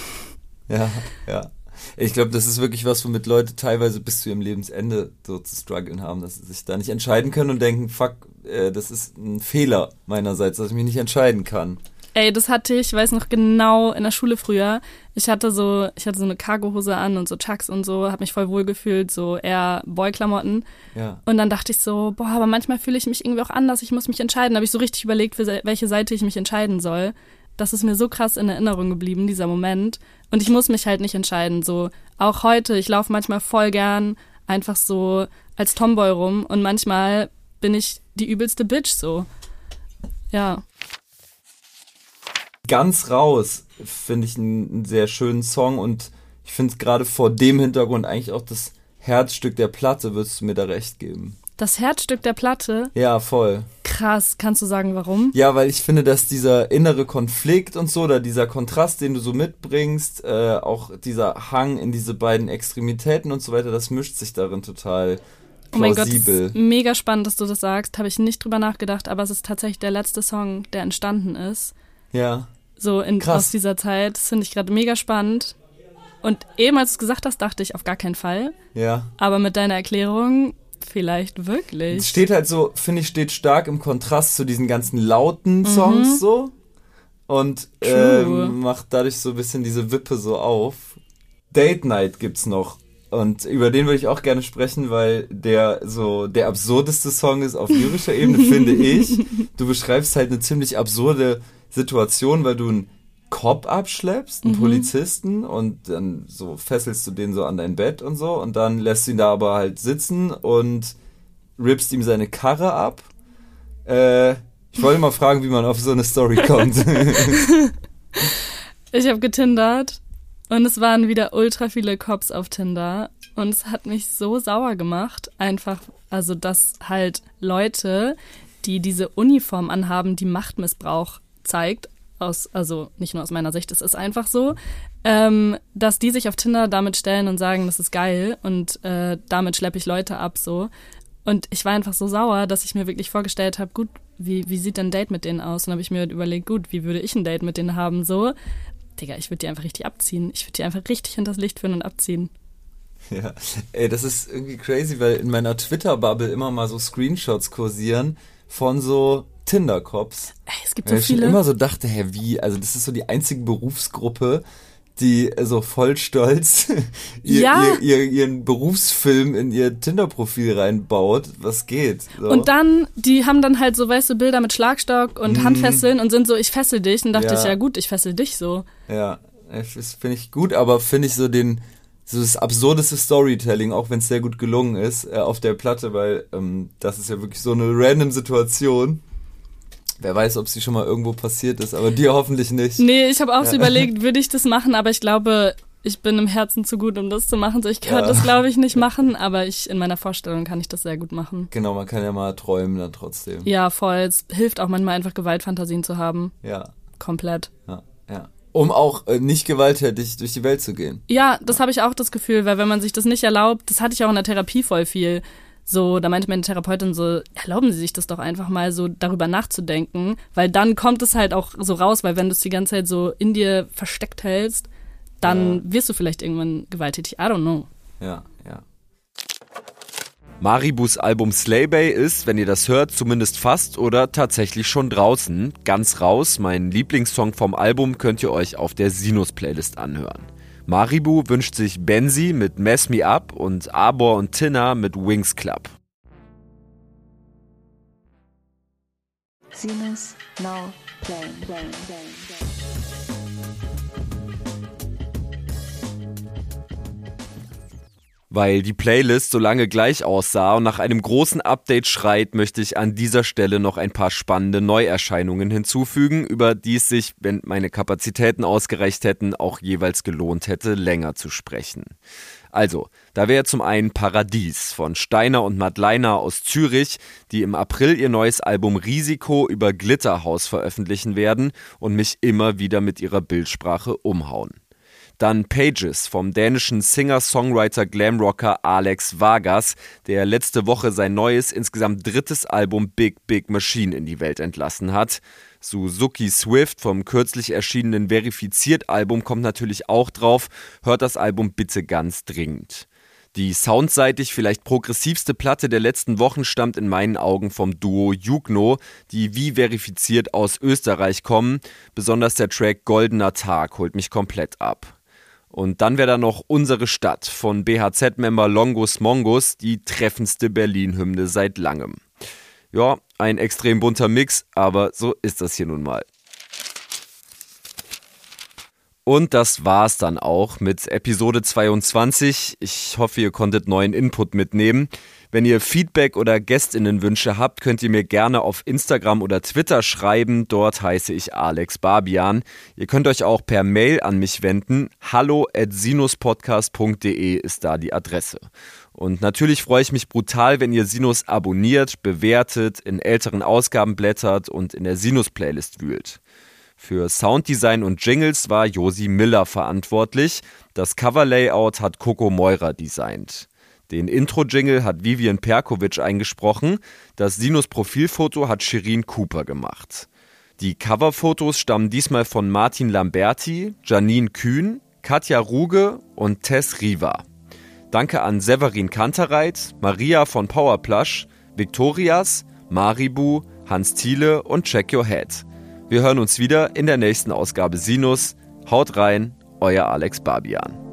Ja, ja. Ich glaube, das ist wirklich was, womit Leute teilweise bis zu ihrem Lebensende so zu strugglen haben, dass sie sich da nicht entscheiden können und denken, fuck, äh, das ist ein Fehler meinerseits, dass ich mich nicht entscheiden kann.
Ey, das hatte ich, ich weiß noch genau, in der Schule früher. Ich hatte so, ich hatte so eine Cargohose an und so Chucks und so, habe mich voll wohl gefühlt, so eher Boy-Klamotten.
Ja.
Und dann dachte ich so, boah, aber manchmal fühle ich mich irgendwie auch anders, ich muss mich entscheiden. Habe ich so richtig überlegt, für welche Seite ich mich entscheiden soll. Das ist mir so krass in Erinnerung geblieben, dieser Moment. Und ich muss mich halt nicht entscheiden. So, auch heute, ich laufe manchmal voll gern einfach so als Tomboy rum und manchmal bin ich die übelste Bitch so. Ja.
Ganz raus finde ich einen, sehr schönen Song und ich finde es gerade vor dem Hintergrund eigentlich auch das Herzstück der Platte, würdest du mir da recht geben.
Das Herzstück der Platte,
Ja, voll.
krass, kannst du sagen, warum?
Ja, weil ich finde, dass dieser innere Konflikt und so, oder dieser Kontrast, den du so mitbringst, äh, auch dieser Hang in diese beiden Extremitäten und so weiter, das mischt sich darin total
Oh mein Gott, mega spannend, dass du das sagst. Habe ich nicht drüber nachgedacht, aber es ist tatsächlich der letzte Song, der entstanden ist.
ja.
So in,
Krass.
aus dieser Zeit. Das finde ich gerade mega spannend. Und eben als du es gesagt hast, dachte ich auf gar keinen Fall.
Ja.
Aber mit deiner Erklärung vielleicht
Es
wirklich.
steht halt so, finde ich, steht stark im Kontrast zu diesen ganzen lauten
Mhm.
Songs so. Und ähm, macht dadurch so ein bisschen diese Wippe so auf. Date Night gibt's noch. Und über den würde ich auch gerne sprechen, weil der so der absurdeste Song ist auf lyrischer Ebene, finde ich. Du beschreibst halt eine ziemlich absurde Situation, weil du einen Cop abschleppst, einen Polizisten, und dann so fesselst du den so an dein Bett und so, und dann lässt du ihn da aber halt sitzen und rippst ihm seine Karre ab. Äh, ich wollte mal fragen, wie man auf so eine Story kommt.
Ich habe getindert und es waren wieder ultra viele Cops auf Tinder. Und es hat mich so sauer gemacht, einfach, also dass halt Leute, die diese Uniform anhaben, die Machtmissbrauch zeigt. Aus, also nicht nur aus meiner Sicht, es ist einfach so, ähm, dass die sich auf Tinder damit stellen und sagen, das ist geil und äh, damit schleppe ich Leute ab so. Und ich war einfach so sauer, dass ich mir wirklich vorgestellt habe, gut, wie, wie sieht denn ein Date mit denen aus? Und habe ich mir überlegt, gut, wie würde ich ein Date mit denen haben? So, Digga, ich würde die einfach richtig abziehen. Ich würde die einfach richtig hinters Licht führen und abziehen.
Ja, ey, das ist irgendwie crazy, weil in meiner Twitter-Bubble immer mal so Screenshots kursieren von so Tinder-Cops.
Ey, es gibt so
weil
viele.
Ich immer so dachte, hä, wie? Also das ist so die einzige Berufsgruppe, die so voll stolz ihr,
Ja.
ihr, ihr, ihren Berufsfilm in ihr Tinder-Profil reinbaut. Was geht? So.
Und dann, die haben dann halt so, weißt du, Bilder mit Schlagstock und Handfesseln und sind so, ich fessel dich. Und dachte
Mhm. Ja.
ich, ja gut, ich fessel dich so.
Ja, das finde ich gut, aber finde ich so den so das absurdeste Storytelling, auch wenn es sehr gut gelungen ist, äh, auf der Platte, weil ähm, das ist ja wirklich so eine random Situation. Wer weiß, ob sie schon mal irgendwo passiert ist, aber dir hoffentlich nicht.
Nee, ich habe auch so überlegt, würde ich das machen, aber ich glaube, ich bin im Herzen zu gut, um das zu machen. So, ich kann
Ja.
das, glaube ich, nicht machen, aber ich in meiner Vorstellung kann ich das sehr gut machen.
Genau, man kann ja mal träumen dann trotzdem.
Ja, voll. Es hilft auch manchmal einfach Gewaltfantasien zu haben.
Ja,
Komplett.
ja, ja. Um auch äh, nicht gewalttätig durch die Welt zu gehen.
Ja, das habe ich auch das Gefühl, weil wenn man sich das nicht erlaubt, das hatte ich auch in der Therapie voll viel. So, da meinte meine Therapeutin so, erlauben Sie sich das doch einfach mal so darüber nachzudenken, weil dann kommt es halt auch so raus, weil wenn du es die ganze Zeit so in dir versteckt hältst, dann wirst du vielleicht irgendwann gewalttätig. I don't know.
Ja, ja.
Maribus Album Slaybay ist, wenn ihr das hört, zumindest fast oder tatsächlich schon draußen. Ganz raus, mein Lieblingssong vom Album könnt ihr euch auf der Sinus-Playlist anhören. Maribu wünscht sich Benzi mit Mess Me Up und Arbor und Tina mit Wings Club.
Sinus now playing. playing, playing, playing.
Weil die Playlist so lange gleich aussah und nach einem großen Update schreit, möchte ich an dieser Stelle noch ein paar spannende Neuerscheinungen hinzufügen, über die es sich, wenn meine Kapazitäten ausgereicht hätten, auch jeweils gelohnt hätte, länger zu sprechen. Also, da wäre zum einen Paradies von Steiner und Madleiner aus Zürich, die im April ihr neues Album Risiko über Glitterhouse veröffentlichen werden und mich immer wieder mit ihrer Bildsprache umhauen. Dann Pages vom dänischen Singer-Songwriter Glamrocker Alex Vargas, der letzte Woche sein neues, insgesamt drittes Album Big Big Machine in die Welt entlassen hat. Suzuki Swift vom kürzlich erschienenen Verifiziert-Album kommt natürlich auch drauf. Hört das Album bitte ganz dringend. Die soundseitig vielleicht progressivste Platte der letzten Wochen stammt in meinen Augen vom Duo Jugno, die wie verifiziert aus Österreich kommen. Besonders der Track Goldener Tag holt mich komplett ab. Und dann wäre da noch Unsere Stadt von BHZ-Member Longus Mongus, die treffendste Berlin-Hymne seit langem. Ja, ein extrem bunter Mix, aber so ist das hier nun mal. Und das war's dann auch mit Episode 22. Ich hoffe, ihr konntet neuen Input mitnehmen. Wenn ihr Feedback oder Gästinnenwünsche habt, könnt ihr mir gerne auf Instagram oder Twitter schreiben. Dort heiße ich Alex Barbian. Ihr könnt euch auch per Mail an mich wenden. Hallo at sinuspodcast.de ist da die Adresse. Und natürlich freue ich mich brutal, wenn ihr Sinus abonniert, bewertet, in älteren Ausgaben blättert und in der Sinus-Playlist wühlt. Für Sounddesign und Jingles war Josi Miller verantwortlich. Das Coverlayout hat Coco Meurer designt. Den Intro-Jingle hat Vivian Perkovic eingesprochen. Das Sinus-Profilfoto hat Shirin Cooper gemacht. Die Coverfotos stammen diesmal von Martin Lamberti, Janine Kühn, Katja Ruge und Tess Riva. Danke an Severin Kantereit, Maria von Powerplush, Victorias, Maribu, Hans Thiele und Check Your Head. Wir hören uns wieder in der nächsten Ausgabe Sinus. Haut rein, euer Alex Barbian.